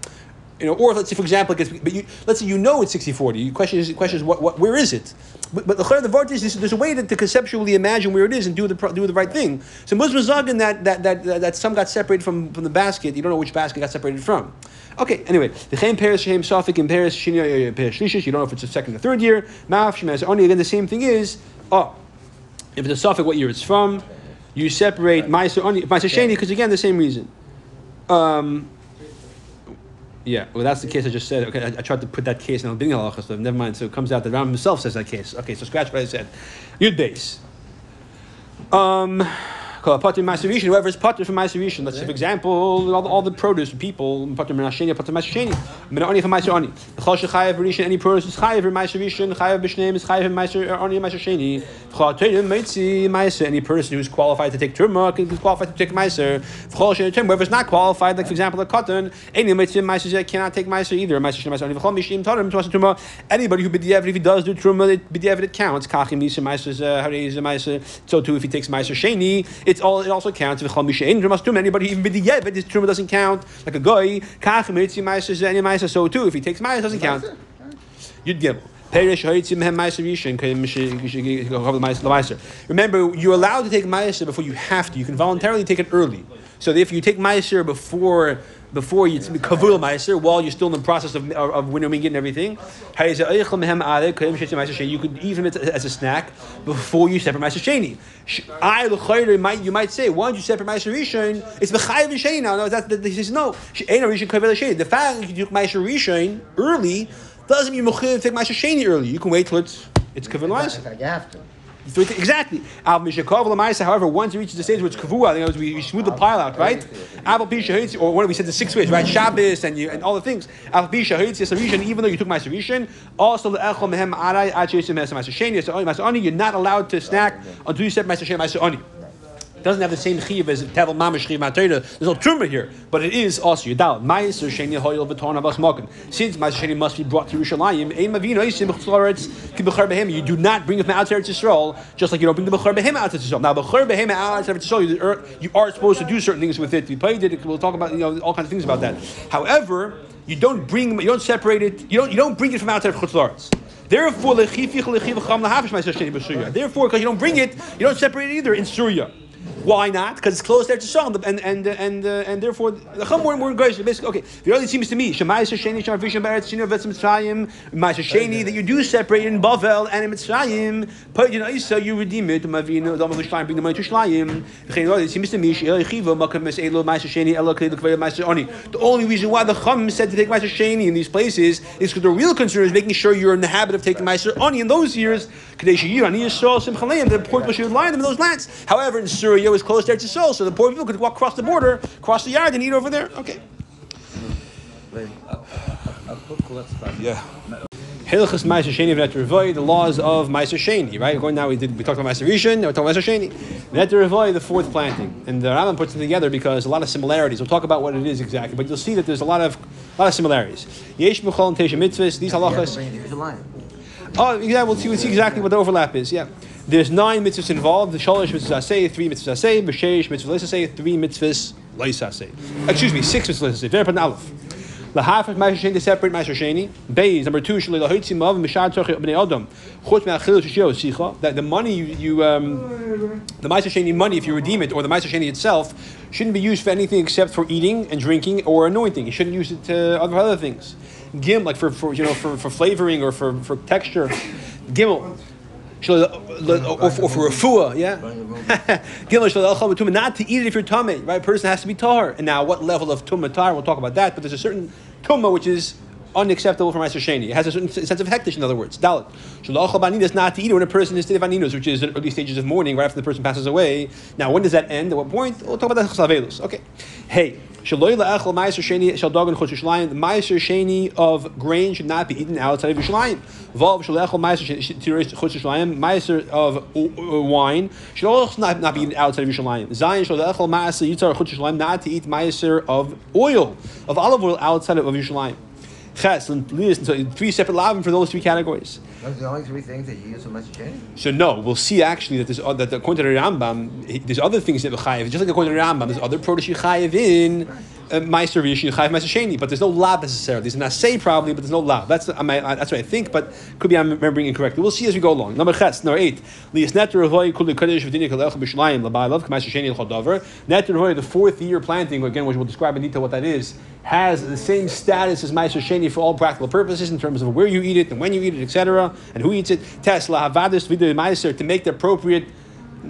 you know, or let's say for example, it gets, but you, let's say you know it's 60-40. The question is, question is what, what, where is it? But, but the the vart is there's a way to, to conceptually imagine where it is and do the do the right thing. So Muslims zagen that that, that that some got separated from, from the basket. You don't know which basket got separated from. Okay, anyway, the Chaim Paris Shem Safik in Paris Shini Paris Shlishis. You don't know if it's the second or third year. Ma'af Shemaz Oni. Again, the same thing is. Oh, if it's a Safik, what year it's from? You separate Ma'aser Oni, Ma'aser Sheni, because again, the same reason. Um, yeah, well, that's the case I just said. Okay, I, I tried to put that case in Al Bini Halacha, so never mind. So it comes out that Ram himself says that case. Okay, so scratch what I said. Yud base. Um, called Pater whoever is Pater from Maserishan. Let's say, for example, all the, all the produce people, Pater Menasheni, Pater Masasheni, Menani from Maser The Chol Shechayev Rishon, any produce is Chayev in Maserishan, Chayev Bishneim is Chayev in and Masasheni. Chol Teirim Meitzi any person who's qualified to take Turma, can be qualified to take Maser. Chol Shechayev, whoever is not qualified, like for example, the cotton, any Meitzi Maser cannot take Maser either. Maser Ani. Chol Mishim Tarim, Tuasa Turma, anybody who B'diavad, if he does do Turma, B'diavad it counts. Kachim Nisa Maser, uh, Harei Maser. So too, if he takes Maser Sheni, it's all, it also counts. V'chol Mishain, Turmas Turma, anybody even with B'diavad, his Turma doesn't count. Like a guy, Kachim Nisa Maser, any Maser, so too, if he takes Maser, it doesn't count. The Meiser. Remember, you're allowed to take Meiser before you have to. You can voluntarily take it early. So if you take Meiser before before you kavul Meiser while you're still in the process of, of, of winnowing and everything, you could eat it as a snack before you separate Meiser Sheni. I l'chayre might you might say, why don't you separate Meiser Rishon? It's b'chayiv Sheni now. No, that, that, he says no. Ain't a Rishon kavul Sheni. The fact that you took Meiser Rishon early doesn't mean you take Meiser Sheni early. You can wait till it's it's kavul. So it- Exactly. Al Mishakov Lamaisa, however, once it reaches the stage where it's kavua, you know, we, we smooth the pile out, right? Al Pisha Hitzi, or what we said the six ways, right? Shabbos and you and all the things. Al Pisha Hitzi, Sarishan, even though you took my Sarishan, also the Echel Mehem Arai, Achesim Hesam Maser Sheni, Maser Ani, you're not allowed to snack until you set Maser Sheni, Maser Ani. It doesn't have the same chiv as Tevel Mamash Matera. There's no truma here, but it is also Yadal. Ma'aser Sheni Hoyel V'Torn Mokin. Since Ma'aser Sheni must be brought to Yerushalayim, Ein Ki Behem. You do not bring it from outside Eretz Yisrael, just like you don't bring the B'Char Behem outside Eretz Yisrael. Now B'Char Behem outside Eretz Yisrael, you are- supposed to do certain things with it. We played it. We'll talk about you know all kinds of things about that. However, you don't bring, you don't separate it. You don't, you don't bring it from outside of Chutzaretz. Therefore. Therefore, because you don't bring it, you don't separate it either in Surya. Why not? Because it's close there to Shalom, and and and uh, and therefore the weren't, weren't gracious. Basically, okay. The only seems to me Beretz Shino Vetz Mitzrayim Ma'aser Sheni that you do separate in Bavel and in Mitzrayim. But you know, so you redeem it. Bring the money to Shlayim. It seems to me She'el Chiva Makam Mes Elo Ma'aser Sheni Elo Kedei Lekvei Oni. The only reason why the Chum said to take Ma'aser Sheni in these places is because the real concern is making sure you're in the habit of taking Ma'aser Oni in those years. Kadei She'ir Ani Yisrael Simcha Leim. The poor people should lie them in those lands. However, in Syria it was close there to Seoul, so the poor people could walk across the border, cross the yard, and eat over there. Okay. Yeah. Hilchas Meiser Sheni V'Net Revoy, the laws of Meiser Sheni, right? Going now, we did we talked about Meiser Rishon, we're talking about Meiser Sheni. V'Net Revoy, the fourth planting, and the Rambam puts them together because a lot of similarities. We'll talk about what it is exactly, but you'll see that there's a lot of a lot of similarities. Yesh B'Chol and Tesha Mitzvahs, these halachas. Oh, yeah, we'll see, we'll see exactly what the overlap is. Yeah, there's nine mitzvahs involved. The shalosh mitzvahs asay, three mitzvahs asay, b'sheish mitzvahs asay, three mitzvahs asay. Excuse me, six mitzvahs asay. Very important. Aleph. Lahafet ma'aser sheni to separate ma'aser sheni. Beis number two shalei lahotzim of mishad tzorchi bnei adam. Chutz me'achil shishio sicha. That the money you, you um, the ma'aser sheni money if you redeem it or the ma'aser sheni itself shouldn't be used for anything except for eating and drinking or anointing. You shouldn't use it to other other things. Gim like for, for you know for, for flavoring or for, for texture. Gimel. Shlo- Or, or for refuah, yeah. Not to eat it if you're tummy, right? Person has to be tar. And now, what level of tumah tar? We'll talk about that. But there's a certain tumah which is unacceptable for Meiser Sheni. It has a certain sense of hektish, in other words. Dalit. Shlo l'achal b'aninas, not to eat when a person is state of aninos, which is in early stages of mourning, right after the person passes away. Now, when does that end? At what point? We'll talk about that chasavelus. Okay. Hey. Shaloi la'achal ma'aser sheni shel dagan chutz Yerushalayim. The ma'aser sheni of grain should not be eaten outside of Yerushalayim. Vav shalachal ma'aser chutz Yerushalayim. Ma'aser of uh, wine should also not, not be eaten outside of Yerushalayim. Zayin shalachal ma'aser yitzar chutz Yerushalayim. Not to eat ma'aser of oil of olive oil outside of Yerushalayim. Ches and Lias, so three separate lavim for those three categories. Those are the only three things that you use Meiser Sheni? So no, we'll see actually that there's uh, that according to the Rambam, there's other things that chayiv. Just like according to the Rambam, there's other produce you chayiv in uh, Meiser Rishon, you chayiv Meiser Sheni, but there's no lab necessarily. There's an assay probably, but there's no lab. That's I mean, that's what I think, but could be I'm remembering incorrectly. We'll see as we go along. Number ches, number eight. Lias netter avoy kuli b'shlayim labai love Meiser Sheni the fourth year planting again, which we'll describe in detail what that is, has the same status as Meiser Sheni for all practical purposes in terms of where you eat it and when you eat it, etc., and who eats it. Tesla havadis v'du Meiser to make the appropriate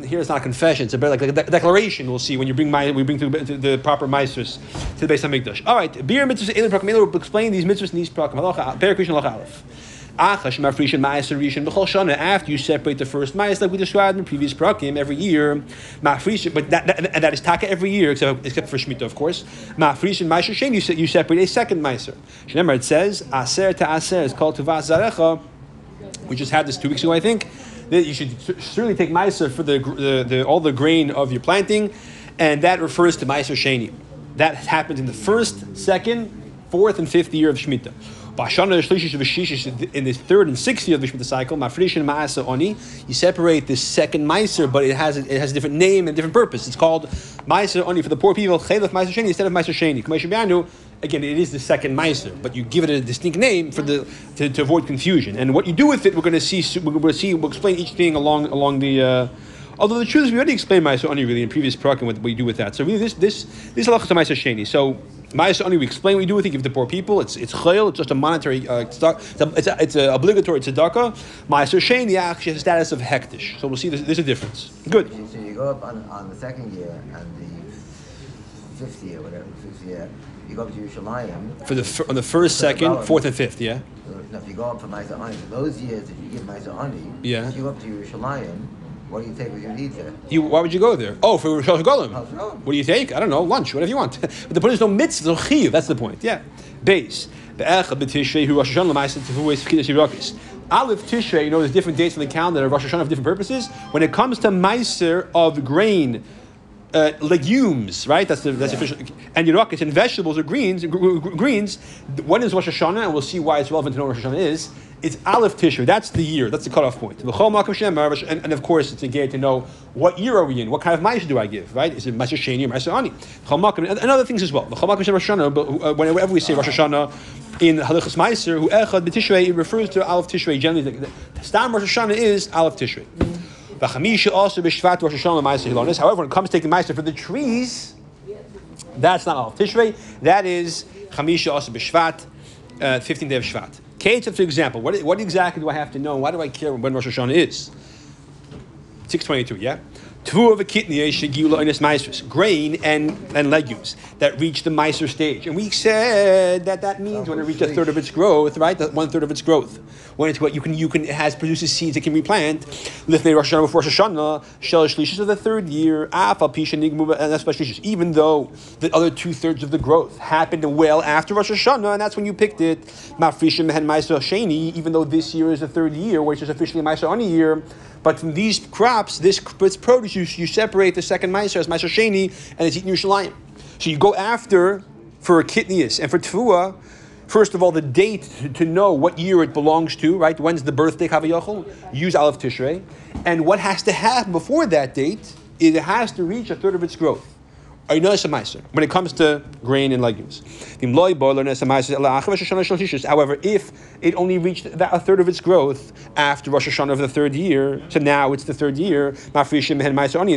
here it's not a confession; it's a, like a de- declaration. We'll see when you bring my we bring to, the- to the proper mitzvahs to the Beis Hamikdash. All right, beer mitzvahs. Elin Prakim. Elin will explain these mitzvahs in these prakim. Halacha Aleph. After you separate the first ma'as, like we described in the previous prakim, every year but that, that and that is taka every year except except for shemitah, of course. Mafrishin ma'aser shen. You you separate a second ma'aser. Remember, it says aser to aser is called to zarecha. We just had this two weeks ago, I think. That you should certainly take meiser for the, the, the all the grain of your planting, and that refers to meiser sheni. That happens in the first, second, fourth, and fifth year of shemitah. In the third and sixth year of the shemitah cycle, oni. You separate this second meiser, but it has a, it has a different name and different purpose. It's called meiser oni for the poor people. Instead of meiser sheni. Again, it is the second meiser, but you give it a distinct name for the to, to avoid confusion. And what you do with it, we're going to see. To see. We'll explain each thing along along the. Uh, although the truth is, we already explained meiser oni really in previous program what we do with that. So really, this this this is halacha to meiser sheni. So meiser oni, we explain what we do with it. Give it to poor people. It's it's chayil. It's just a monetary. Uh, it's a, it's, a, it's a obligatory tzedakah. Meiser sheni actually has status of hektish. So we'll see. There's, a difference. Good. So you go up on, on the second year and the fifth year, whatever, fifth year, you go up to Yerushalayim. For the fir- on the first, second, fourth, and fifth. Yeah. So, no, if you go up for Meiser Ani, those years that you give Ani, Yeah. if you go up to Yerushalayim, what do you take with you to eat there? You, why would you go there? Oh, for Rosh Hashanah. What do you take? I don't know, lunch, whatever you want. but the point is no mitzvah, no chiyuv. That's the point. Yeah. Base. Be'echad b'tishrei hu Rosh Hashanah l'maisa tefu es fkidas yirakis. Aleph Tishrei, you know, there's different dates on the calendar of Rosh Hashanah for different purposes. When it comes to meiser of grain, uh, legumes, right? That's the that's the official. And yirakis and vegetables or greens, gr- gr- greens. When is Rosh Hashanah? And we'll see why it's relevant to know what Rosh Hashanah is. It's Aleph Tishrei. That's the year. That's the cutoff point. And, and of course, it's a gate to know what year are we in. What kind of ma'aser do I give? Right? Is it ma'aser sheni or ma'aser ani? And other things as well. Uh, whenever we say Rosh Hashanah in Halachas Meiser, who echad b'Tishrei, it refers to Aleph Tishrei. Generally, the, the Stam Rosh Hashanah is Aleph Tishrei. However, when it comes to taking ma'aser for the trees, that's not Aleph Tishrei. That is Chamisha also b'shvat, uh, 15th day of Shvat. Ketzah, for example, what, what exactly do I have to know? Why do I care when Rosh Hashanah is? 622, yeah? Two of a kidney shegula in its grain and, and legumes that reach the miser stage. And we said that that means when it reaches a third of its growth, right? That one third of its growth. When it's what you can, you can, it has produces seeds it can replant. Lifnei Rosh Hashanah before Rosh Hashanah, shel shlishis of the third year, afal pisha and that's shlishis. Even though the other two thirds of the growth happened well after Rosh Hashanah, and that's when you picked it. Mafrishim and Meiser Sheni, even though this year is the third year, which is officially Meiser on year. But from these crops, this, this produce, you, you separate the second Meiser as Meiser Sheni, and it's eaten Yerushalayim. So you go after for a kitnius and for tefua. First of all, the date to, to know what year it belongs to, right? When's the birthday Kavayachol? Use Aleph Tishrei. And what has to happen before that date, it has to reach a third of its growth. When it comes to grain and legumes. However, if it only reached that, a third of its growth after Rosh Hashanah of the third year, so now it's the third year, in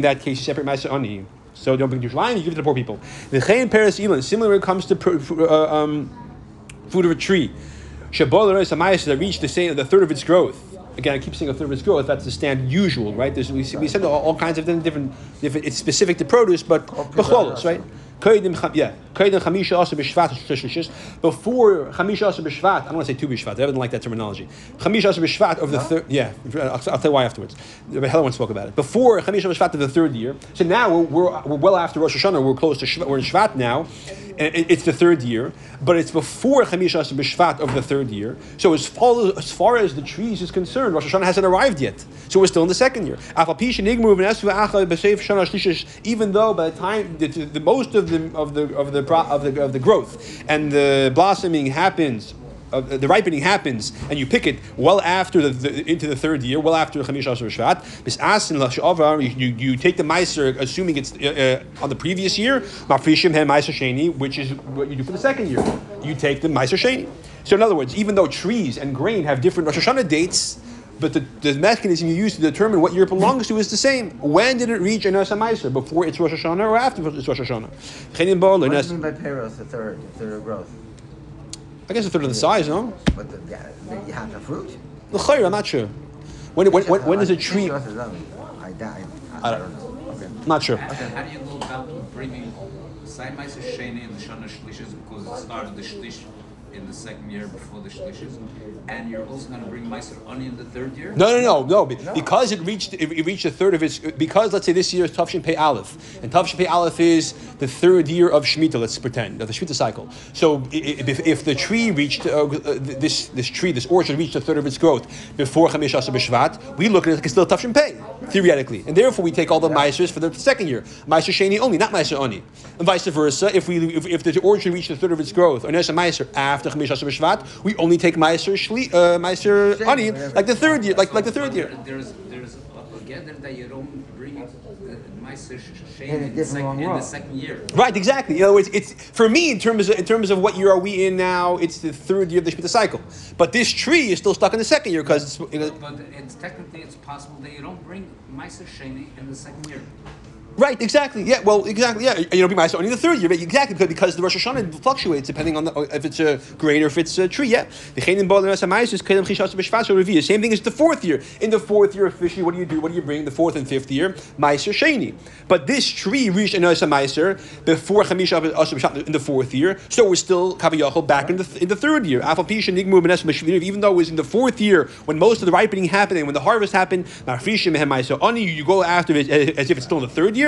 that case, you separate Maisa Ani. So don't bring to Yerushalayim, you give it to the poor people. The Chayin Paris Elon, similar when it comes to uh, um, fruit of a tree. that reached the same the third of its growth. Again, I keep saying a third of its growth. That's the standard usual, right? There's, we, we said all, all kinds of different, different. It's specific to produce, but becholos, right? Yeah, Kodim Chamisha also B'Shvat Shlishis. Before Chamisha also B'Shvat, I don't want to say two B'Shvat. I don't like that terminology. Chamisha also B'Shvat of the third. Yeah, I'll, I'll tell you why afterwards. The Helen spoke about it. Before Chamisha B'Shvat of the third year. So now we're, we're, we're well after Rosh Hashanah. We're close to Shvat, we're in Shvat now. And it's the third year, but it's before Chamisha also B'Shvat of the third year. So as far, as far as the trees is concerned, Rosh Hashanah hasn't arrived yet. So we're still in the second year. Even though by the time the, the most of the of the of the of the of the growth and the blossoming happens. Uh, the ripening happens, and you pick it well after the, the into the third year, well after Chamish Asher Shvat. You, you take the Meiser, assuming it's uh, uh, on the previous year, Hem Sheni, which is what you do for the second year. You take the Meiser Sheni. So, in other words, even though trees and grain have different Rosh Hashanah dates, but the, the mechanism you use to determine what year it belongs to is the same. When did it reach Anas Meiser? Before it's Rosh Hashanah or after it's Rosh Hashanah? What do you mean by peros, the third, the third growth? I guess a third of the size, no? But the, yeah, you have the fruit? The chayr, I'm not sure. When, when, when, when does a tree... I, I, I, don't know. Okay. Not sure. How do you go about bringing Sai Meiser Sheni and the Shana Shlishis because it started the Shlish in the second year before the Shlishis, and you're also going to bring Meiser Ani in the third year? No, no, no, no. Be- Because it reached it reached a third of its. Because let's say this year is Tavshin Pei Aleph, and Tavshin Pei Aleph is the third year of Shemitah. Let's pretend of the Shemitah cycle. So if, if the tree reached uh, uh, this this tree this orchard reached a third of its growth before Chamish Asa B'Shvat, we look at it like it's still Tavshin Pei theoretically, and therefore we take all the Meisers for the second year, Meiser Sheni only, not Meiser Ani, and vice versa. If we if, if the orchard reached a third of its growth, or Nesa Meiser after Chamish Asa B'Shvat, we only take Meiser Shli uh, Meiser Ani like the third year, like like the third year. There's there's a gather that you don't bring the Meiser In a in, the different second, one in the second year. Right, exactly. In other words, it's for me in terms of in terms of what year are we in now? It's the third year of the Shemitah cycle, but this tree is still stuck in the second year because it's. You know, But it's technically it's possible that you don't bring Meiser Sheni in the second year. Right, exactly. Yeah, well, exactly. Yeah, you know, be my only the third year, but exactly because, because the Rosh Hashanah fluctuates depending on the, if it's a grain or if it's a tree. Yeah, the is Kedem. Same thing as the fourth year. In the fourth year officially, what do you do? What do you bring? The fourth and fifth year, Meiser Sheni. But this tree reached Anosa Meiser before Chamish B'Shvat in the fourth year, so we're still Kaviyachol back in the in the third year. Even though it was in the fourth year when most of the ripening happened and when the harvest happened, you go after it as if it's still in the third year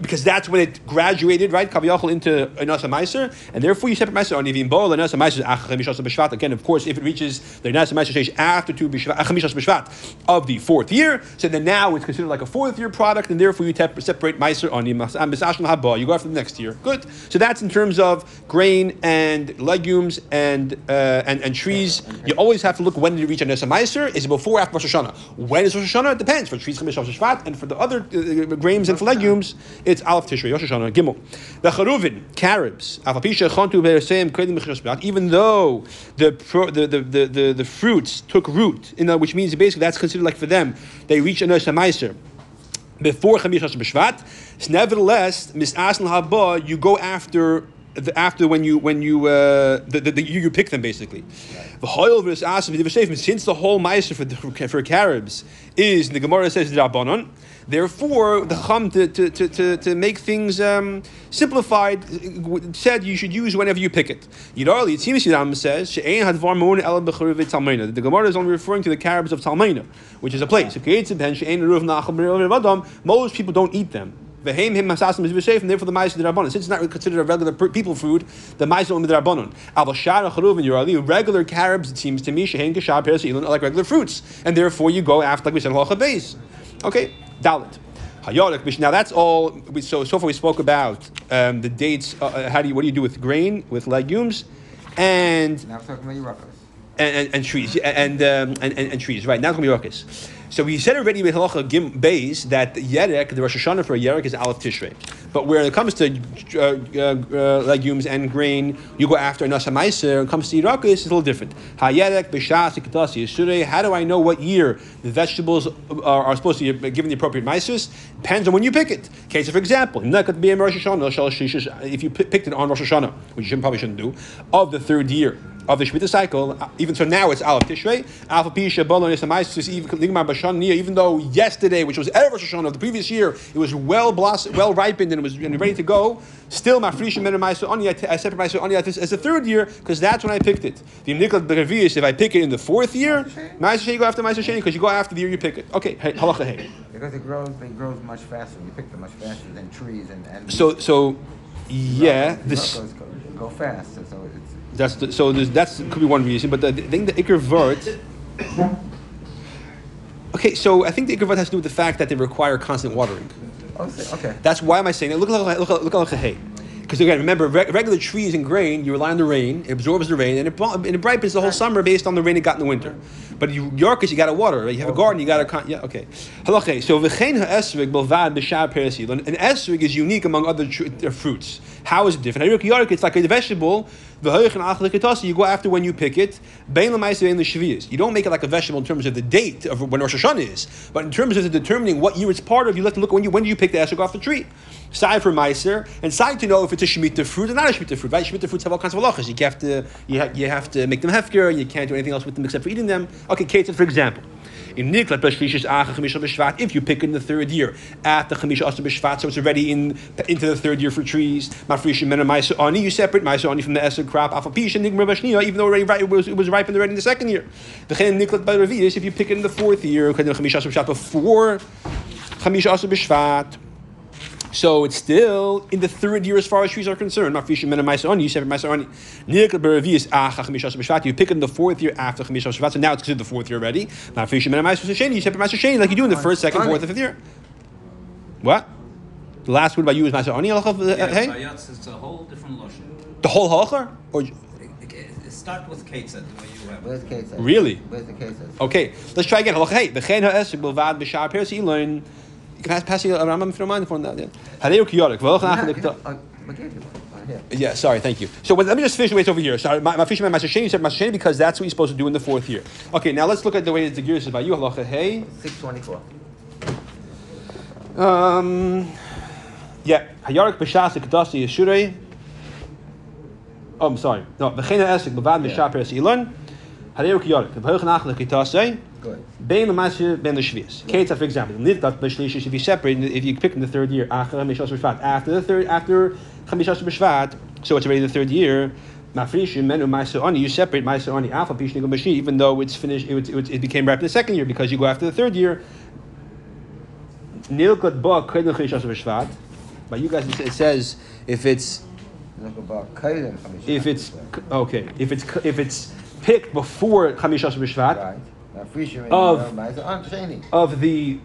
because that's when it graduated, right? Kaviyachol into Anasa Meiser, and therefore you separate Meiser on Yivim Bo, Anasa Meiser, Achemishas B'Shvat. Again, of course, if it reaches the Anasa Meiser stage after two Achemishas B'Shvat of the fourth year, so then now it's considered like a fourth year product, and therefore you separate Meiser on Yivim Haba. You go after the next year. Good. So that's in terms of grain and legumes and uh, and, and trees. You always have to look when did it reach Anasa Meiser? Is it before or after Rosh Hashanah? When is Rosh Hashanah? It depends. For trees, Chemishas B'Shvat, and for the other uh, grains and for legumes. Legumes, it's Aleph Tishrei, Rosh Hashanah, Gimel. The Charuvin, carobs, Afapisha Chontu Bereseim Kedim Mechashas even though the, pro- the, the, the, the, the fruits took root, in the, which means basically that's considered like for them, they reach a Meiser before Chamish B'Shvat. Nevertheless, Mis'asn Haba, you go after the, after when you when you uh, the, the, the, you, you pick them basically. The hoil since the whole meiser for the, for carobs is the Gemara says the Rabbanon. Therefore, the Chum to, to, to, to, make things um, simplified said you should use whenever you pick it. Yidarli, it seems Yidam says she'ein hadvar moon el talmeina. The Gemara is only referring to the carobs of Talmeina, which is a place. Most people don't eat them. Vehem him masasim is and therefore the ma'is rabbanon. Since it's not considered a regular people food, the ma'is only rabbanon. Al shara charuvin yurali regular carobs. It seems to me shehein kashab peres are like regular fruits, and therefore you go after like we said halacha beis. Okay, dalit. Hayodik. Now that's all. we- So so far we spoke about um, the dates. Uh, uh, how do you what do you do with grain with legumes, and Now we're talking about your and, and, and trees and, um, and, and and trees. Right now it's gonna be ruckus. So we said already with halacha gim beis that yerek the Rosh Hashanah for yerek is aleph tishrei, but where it comes to uh, uh, uh, legumes and grain, you go after nasa meiser. When it comes to ruckus, it's a little different. Hayerek b'shas yisurei. How do I know what year the vegetables are, are supposed to be given the appropriate meisers? Depends on when you pick it. Okay, so for example, if you picked it on Rosh Hashanah, which you probably shouldn't do, of the third year of the Shemitah cycle, uh, even so now it's Aleph Tishrei, Alpha Pisha, Bolon, Isamaisis, Ligmar Bashan, even though yesterday, which was Erev Rosh Hashanah of the previous year, it was well blossomed, well ripened and it was and ready to go, still Mafrisha Men Maisu Oni, I separate Maisu Oni as the third year, because that's when I picked it. The Niklat Begavius, if I pick it in the fourth year, Maisu Sheni, go after Maisu Sheni, because you go after the year you pick it. Okay, halacha hey. Because it grows, it grows much faster. You pick them much faster than trees and and. So, so, yeah, this. Ruccas go, go fast, so it's. That's the, so there's, that's could be one reason, but the, the thing the Iker Vert. Okay, so I think the Iker Vert has to do with the fact that they require constant watering. Oh, okay. That's why am I saying it? Look at look at look at hay. Because again, remember, re- regular trees and grain, you rely on the rain, it absorbs the rain, and it, and it ripens the whole summer based on the rain it got in the winter. But you, Yorkers, you got to water. Right? You have a garden, you got to con- yeah, okay. Halacha. So v'chein ha'esrig belvad b'shar perisilon. An esrig is unique among other tr- uh, fruits. How is it different? Hayrik York, it's like a vegetable. You go after when you pick it. You don't make it like a vegetable in terms of the date of when Rosh Hashanah is, but in terms of determining what year it's part of, you have to look when you when do you pick the esrig off the tree. Side for meiser and side to know if it's a shemitah fruit or not a shemitah fruit. Right? Shemitah fruits have all kinds of halachas. You have to you, ha- you have to make them hefker. You can't do anything else with them except for eating them. Okay, Kate, for example. If you pick in the third year after Chamisha Asa B'Shvat, so it's already in into the third year for trees. Mafrisha Mena Ani, you separate Maisa Ani from the Esed crop. Even though already it was it was ripened already in the second year. If you pick it in the fourth year, before Chamisha Asa B'Shvat. So it's still in the third year as far as trees are concerned. Mafrisha Mena Maisa Ani, you separate Maisa Ani. Niklat B'Ravius Acha ah, Chamisha Asa B'Shvat, you pick it in the fourth year after Chamisha Asa so now it's considered the fourth year already. Mafrisha Mena Maisa Sheni, you separate Maisa Sheni like you do in the first, second, fourth, and fifth year. What? The last word about you is Maisa Ani, halacha, hey? Bayatz is a whole different lotion. The whole halacha? Or Start with Kate the way you have. it. Where's the? Really? Where's the case? Okay, let's try again. Halacha, hey, B'chein ha'esek b'lvad b'shar peres ilon. You can pass, pass you a Rambam if you don't mind for that. yeah. Hareu kiyorik, v'loch You nach have- you lekta- have- we gave you one. Yeah, sorry, thank you. So let me just finish what's over here. Sorry, my, my fisherman, Master Sheni said Master Sheni because that's what you're supposed to do in the fourth year. Okay, now let's look at the way the gears is about you. Halacha, hey. 624. Um, yeah, Hayarik b'shas kedasi yeshurei. Oh, I'm sorry. No, v'chein ha'esek b'vad b'shar peres ilon. Hareu kiyorik, v'hoich nach lekta Good. Bein l'masir ben l'shvius. Kate, for example, niddat b'shlishi should be separated if you pick in the third year after chamishas b'shvat. After the third, after chamishas b'shvat, so it's already the third year. Mafrishim menu ma'aser. You separate ma'aser alpha pishnigo b'shi, even though it's finished, it, it, it became ripe in the second year because you go after the third year. Nilkat ba kedem chamishas b'shvat. But you guys, it says if it's Look about Kaiden Chamisha. if it's okay if it's if it's picked before chamishas b'shvat. Right. Of- of the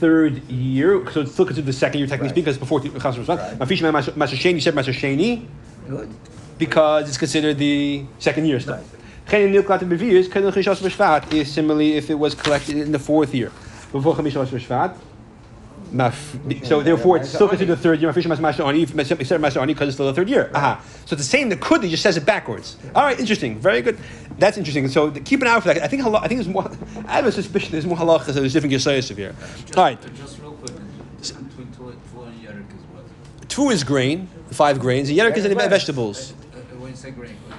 third year, so it's still considered the second year technically Right. speaking, because before Chas Rishon. Right. Sheni, you said Sheni, Good. because it's considered the second year stuff. Right. Chen Nil Klat Bevius, Ken Chishas similarly if it was collected in the fourth year. Before Chamisha B'Shvat, Maf- so therefore, it's still considered the third year. Mafresh Ma'aser Ani, Ma'aser Ma'aser Ani, because it's still the third year. Aha. So it's the same. The Kudi just says it backwards. All right, interesting. Very good. That's interesting. So the- keep an eye out for that. I think halacha- I think there's more. I have a suspicion there's more halachas. so There's different gesayos here. All right. Just real quick, between two, two and yerek is what? Two is grain, five grains. And yerek is any vegetables. Uh, uh, when you say grain, uh,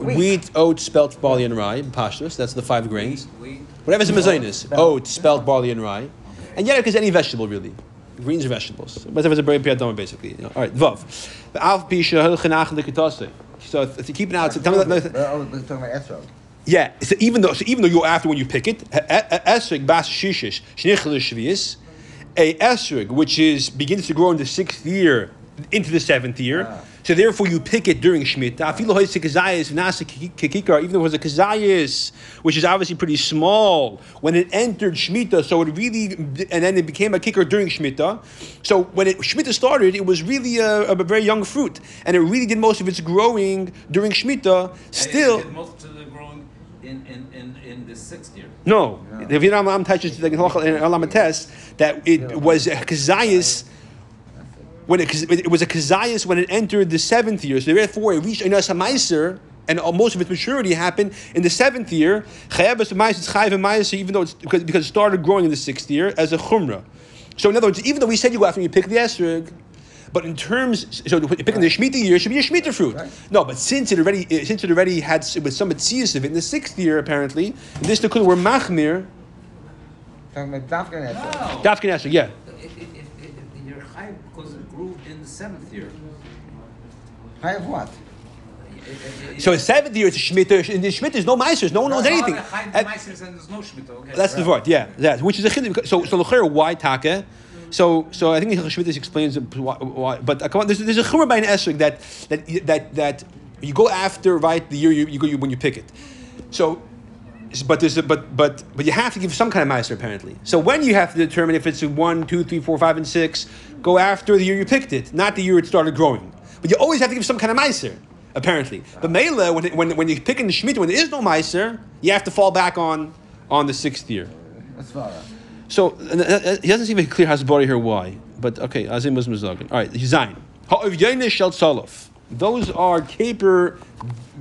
Wheat. Wheat, oats, spelt, barley, and rye. Pashtus. That's the five grains. wheat, Whatever's in Mazonis. Spelt. Oats, spelt, barley, and rye. And yerek is any vegetable, really. Greens are vegetables. Whatever's a berry piyadama, basically. You know. All right, vav. The alf pisha hilchenach likatase. So you keep an eye out, so tell me that. We're talking about esrog. Yeah, so even though so even though you're after when you pick it, esrig bas shishish shnichel shvius, a esrig which is begins to grow in the sixth year into the seventh year. Ah. So therefore, you pick it during Shemitah. Afilu hoysik kazayis v'nasa kikikar, even though it was a kazayis, which is obviously pretty small when it entered Shemitah. So it really, and then it became a kicker during Shemitah. So when it, Shemitah started, it was really a, a very young fruit, and it really did most of its growing during Shemitah. Still, most of the growing in, in, in, in the sixth year. no, the Vietnam Am touches the Alamates that it was a kazayas when it, it was a kazayas when it entered the seventh year. So therefore, it reached Einas Hamaiser, and most of its maturity happened in the seventh year. Chayavas Hamaiser, Chayav Hamaiser, even though it's because, because it started growing in the sixth year as a chumrah. So in other words, even though we said you go after and you pick the esrog. But in terms, so picking the Shemitah year should be a Shemitah fruit. Right. No, but since it already, eh, since it already had with some tzias of it in the sixth year, apparently, this the were machmir, Talking about dafka esrog. Dafkin esrog, yeah. If, if, if, if you're high because it grew in the seventh year. High of what? So in seventh year it's a Shemitah. In the Shemitah there's no meisters. No one knows anything. High And and there's no Shemitah. Okay. that's the word, yeah. That which is a chiddush. So so l'chera why taka. So so I think the Shemitah explains why, why. But uh, come on, there's, there's a chumrah by an esrog that that that that you go after right the year you, you go you, when you pick it. So. But there's a, but but but you have to give some kind of meister apparently. So when you have to determine if it's a one, two, three, four, five, and six, go after the year you picked it, not the year it started growing. But you always have to give some kind of meister apparently. But Mela, when, when, when you pick in the Shemitah, when there is no Meiser, you have to fall back on, on the sixth year. That's far. So, uh, uh, he doesn't seem clear Hasbari here why. But okay, Azim was Mizagin. All right. Ha'ov Yoinish Shel Tzalof. Those are caper,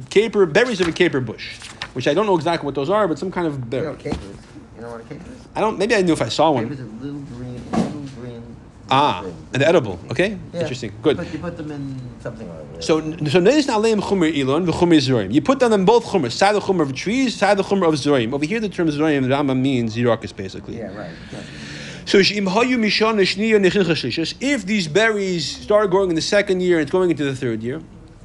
caper, berries of a caper bush, which I don't know exactly what those are, but some kind of You berry. know capers. You know what a caper is? I don't, maybe I knew if I saw one. Capers are little green, little green. Ah, and edible. Okay, Yeah. interesting. Good. But you put them in something. So, so notice now leim chumer ilon v'chumer zorim. You put them both chumers, side the chumer of trees, side the chumer of zorim. Over here, the term zorim, Rambam means zirakas, basically. yeah, right. Yeah. So she'im hayu mishon shniya nechin chashlishas. If these berries start growing in the second year and it's going into the third year,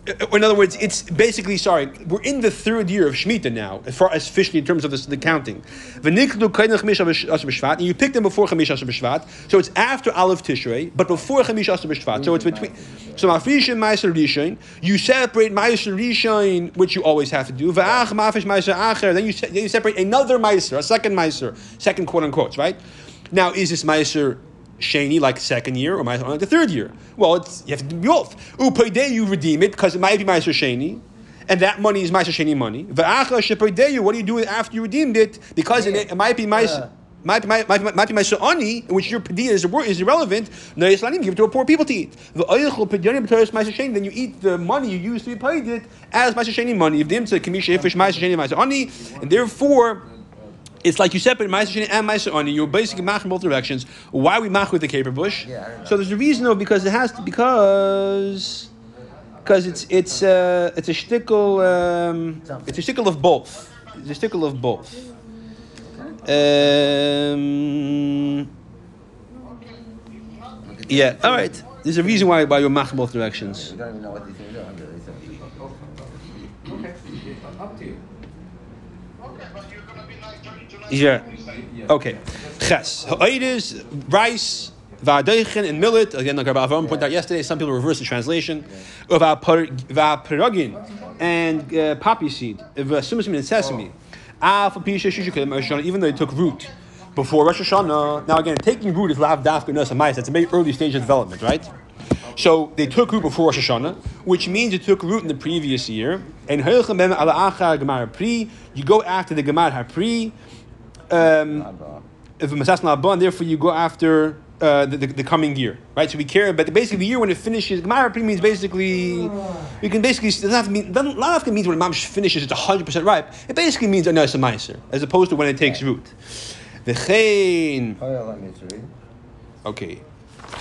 in other words, it's basically sorry. We're in the third year of Shemitah now, as far as officially in terms of this, the counting. And you pick them before chamish asher. So it's after Aleph Tishrei, but before chamish asher. So it's between. So mafrishin ma'aser rishon, you separate ma'aser rishon, which you always have to do. Mafish ma'aser acher, then you then you separate another ma'aser, a second ma'aser, second quote unquote, right? Now, is this ma'aser sheni like second year or ma'aser like the third year? Well, it's, you have to do both. Upaydei, you redeem it because it might be ma'aser sheni. And that money is Ma'aser Sheni money. V'acha shepaydei, what do you do after you redeemed it? Because it, it might be Ma'aser. Uh. Might be, might, might, might be my ani, in which your padiyah is, is irrelevant. No, Islanim give it to a poor people to eat. The oichel padiyah b'toras ma'aser sheni. Then you eat the money you used to be paid it as sheni money. If them to kamisha ifish ma'aser sheni ma'aser ani, and therefore it's like you separate ma'aser sheni and ma'aser ani. You're basically mach in both directions. Why we mach with the caper bush? Yeah, I don't know. so there's a reason though because it has to because because it's it's uh, it's a shtickle um, it's a shtickle of both. It's a shtickle of both. Um, yeah. All right. There's a reason why why you're mach in both directions. We don't even know what these things are. Really, so. Okay. Up to you. Yeah. Okay. Ches. Ha'idis, rice, va'adeichen, and millet. Again, like Rabbi Avram pointed out yesterday, some people reverse the translation. Of va'perugin and uh, poppy seed, va'sumasim and sesame. Alpha pisha shishukim even though they took root before Rosh Hashanah. Now again, taking root is lav dafka nasamais. That's a very early stage of development, right? So they took root before Rosh Hashanah, which means it took root in the previous year. And Hoichem bem ala achar gemar pri, you go after the gemar hapri. Um, if a therefore you go after uh, the, the, the coming year, right? So we care, but basically the year when it finishes, Gemara Pri means basically, we can basically, it doesn't have to mean, doesn't, not have to mean when Mamish finishes, it's 100% ripe. It basically means a nasa meiser, as opposed to when it takes root. The Koyal HaMitzri. okay,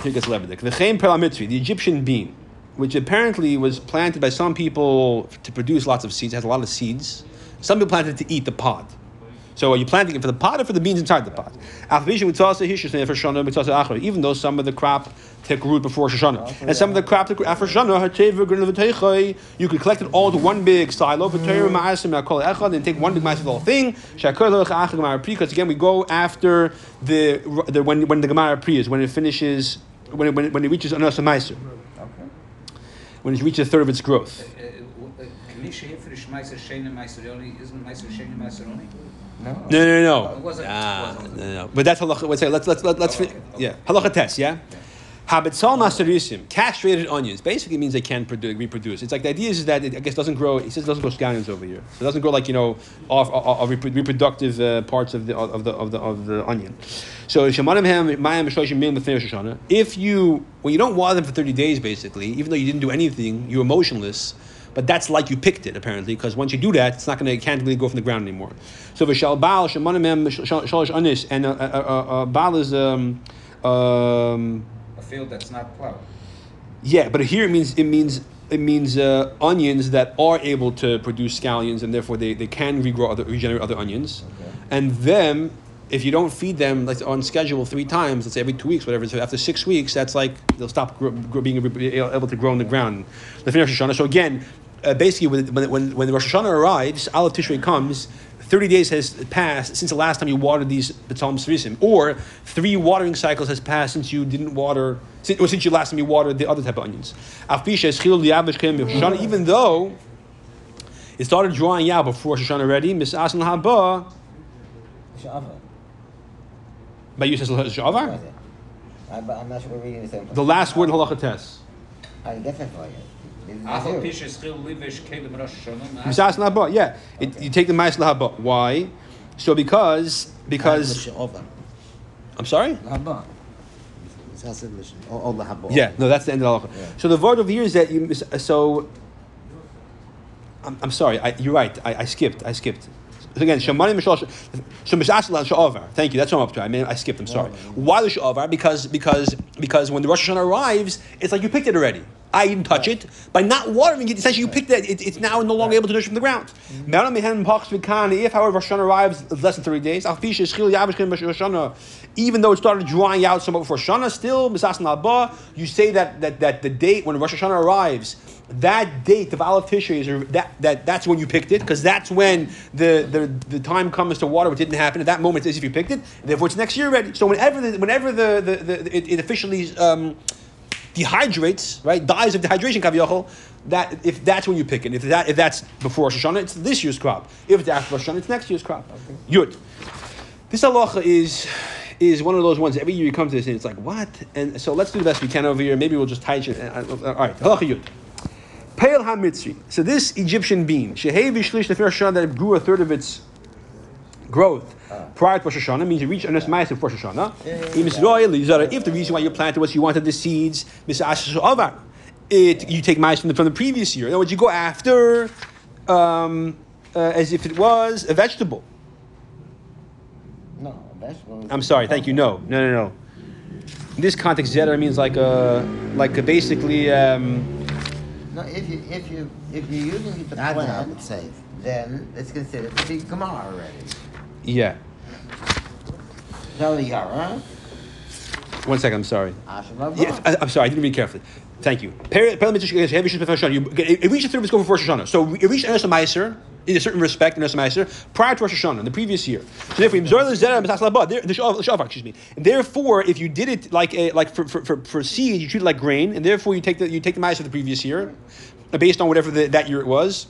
here gets Levitic. V'chein perlamitri, the Egyptian bean, which apparently was planted by some people to produce lots of seeds, it has a lot of seeds. Some people planted it to eat the pod. So are you planting it for the pot or for the beans inside the pot? Even though some of the crop took root before Shoshana, and some of the crop took root after Shoshana, you could collect it all to one big silo, and take one big mass of the whole thing. Because again, we go after the, the when when the Gemara Pri is when it finishes when it, when it, when it reaches another meiser, when it reaches a third of its growth. Can you say for the Meiser Shane Meiser only? Isn't Meiser Shane Meiser only? No. No, no, no. It wasn't- it Ah, wasn't. no, no. But that's halacha. Let's say let's let's let's, let's Oh, okay. yeah halacha test. Yeah. Habitzal masterisim, castrated onions, basically means they can produ- reproduce. It's like the idea is that it, I guess, doesn't grow. He says it doesn't grow scallions over here, so it doesn't grow like you know off, off, off reproductive uh, parts of the of the of the of the onion. So shemanim hem mayim shloshim min l'fnei Rosh Hashanah. If you when you don't water them for thirty days, basically, even though you didn't do anything, you're emotionless. But that's like you picked it apparently, because once you do that, it's not going to can't really go from the ground anymore. So v'shal baal shemanim hem shalosh anis, and a baal is um, um, A field that's not plowed. yeah, but here it means it means it means uh, onions that are able to produce scallions, and therefore they, they can regrow other regenerate other onions, Okay. and them if you don't feed them like on schedule three times, let's say every two weeks, whatever. So after six weeks, that's like they'll stop grow, grow, being able to grow in the ground. The finish Hashanah. So again, uh, basically when when when, Rosh Hashanah arrives, Aleph Tishrei comes. 30 days has passed since the last time you watered these B'Talm Srisim, or three watering cycles has passed since you didn't water, since, or since you last time you watered the other type of onions. Even though it started drawing out before Rosh Hashanah already, Mis Asan Haba, by Yusuf What Shavar? I'm, not sure we're reading the same the last word in Halacha Tes. I get that for you. This is Afal you. Pisha Schil Livish Kelim Rosh Hashanah. Mis Haba, yeah. It, you take the Ma'as Lahaba. Why? So because, because, I'm sorry? Lahaba. Oh, oh lahaba. Yeah, no, that's the end of the halacha. Yeah. So the word over here is that you so. I'm, I'm sorry, I, you're right. I, I skipped. I skipped. Again, Shemani Mishal. So Mishaslan Sha'avar. Thank you. That's what I'm up to. I mean, I skipped. I'm sorry. Why the Sha'avar? Because because because when the Rosh Hashanah arrives, it's like you picked it already. I didn't touch it by not watering it. Essentially, you picked it. it it's now no longer able to nourish from the ground. If, however, Rosh Hashanah arrives less than 30 days, even though it started drying out somewhat before Shana, still you say that, that that the date when Rosh Hashanah arrives, that date of Aleph Tishrei is that, that that's when you picked it because that's when the, the the time comes to water, which didn't happen at that moment. It's as if you picked it, therefore it's next year already. So whenever the, whenever the, the, the it, it officially um, dehydrates, right, dies of dehydration, kaviyachol, that if that's when you pick it, if that if that's before Rosh Hashanah, it's this year's crop. If it's after Rosh Hashanah, it's next year's crop. Yud. This halacha is is one of those ones. Every year you come to this and it's like what? And so let's do the best we can over here. Maybe we'll just tie it. uh, uh, All right, halacha yud. Peil hamitzri. So this Egyptian bean, shehevi shlish the first that grew a third of its growth prior to Rosh Hashanah means you reached Anas Ma'aseh before Rosh Hashanah. Im Yisrael, Yizara, If the reason why you planted was you wanted the seeds, it you take Ma'aseh from the, from the previous year. In other words, you go after um, uh, as if it was a vegetable. No, vegetable. I'm sorry. Thank you. No, no, no, no. In this context, zeder means like a, like a basically. Um, No, if you if you if you're using it to That's what I plant, would say. then it's considered to be Gemara already. yeah. So the Yara, One second. I'm sorry. Ashalabah. Yeah, I, am sorry. I didn't read carefully. Thank you. It reached the third its go before Rosh Hashanah. So it reached Enes Meiser in a certain respect, Enes Meiser, prior to Rosh Hashanah, in the previous year. So therefore, excuse me. And therefore, if you did it like a, like for, for, for, for seed, you treat it like grain, and therefore you take the you take the Meiser of the previous year, uh, based on whatever the, that year it was.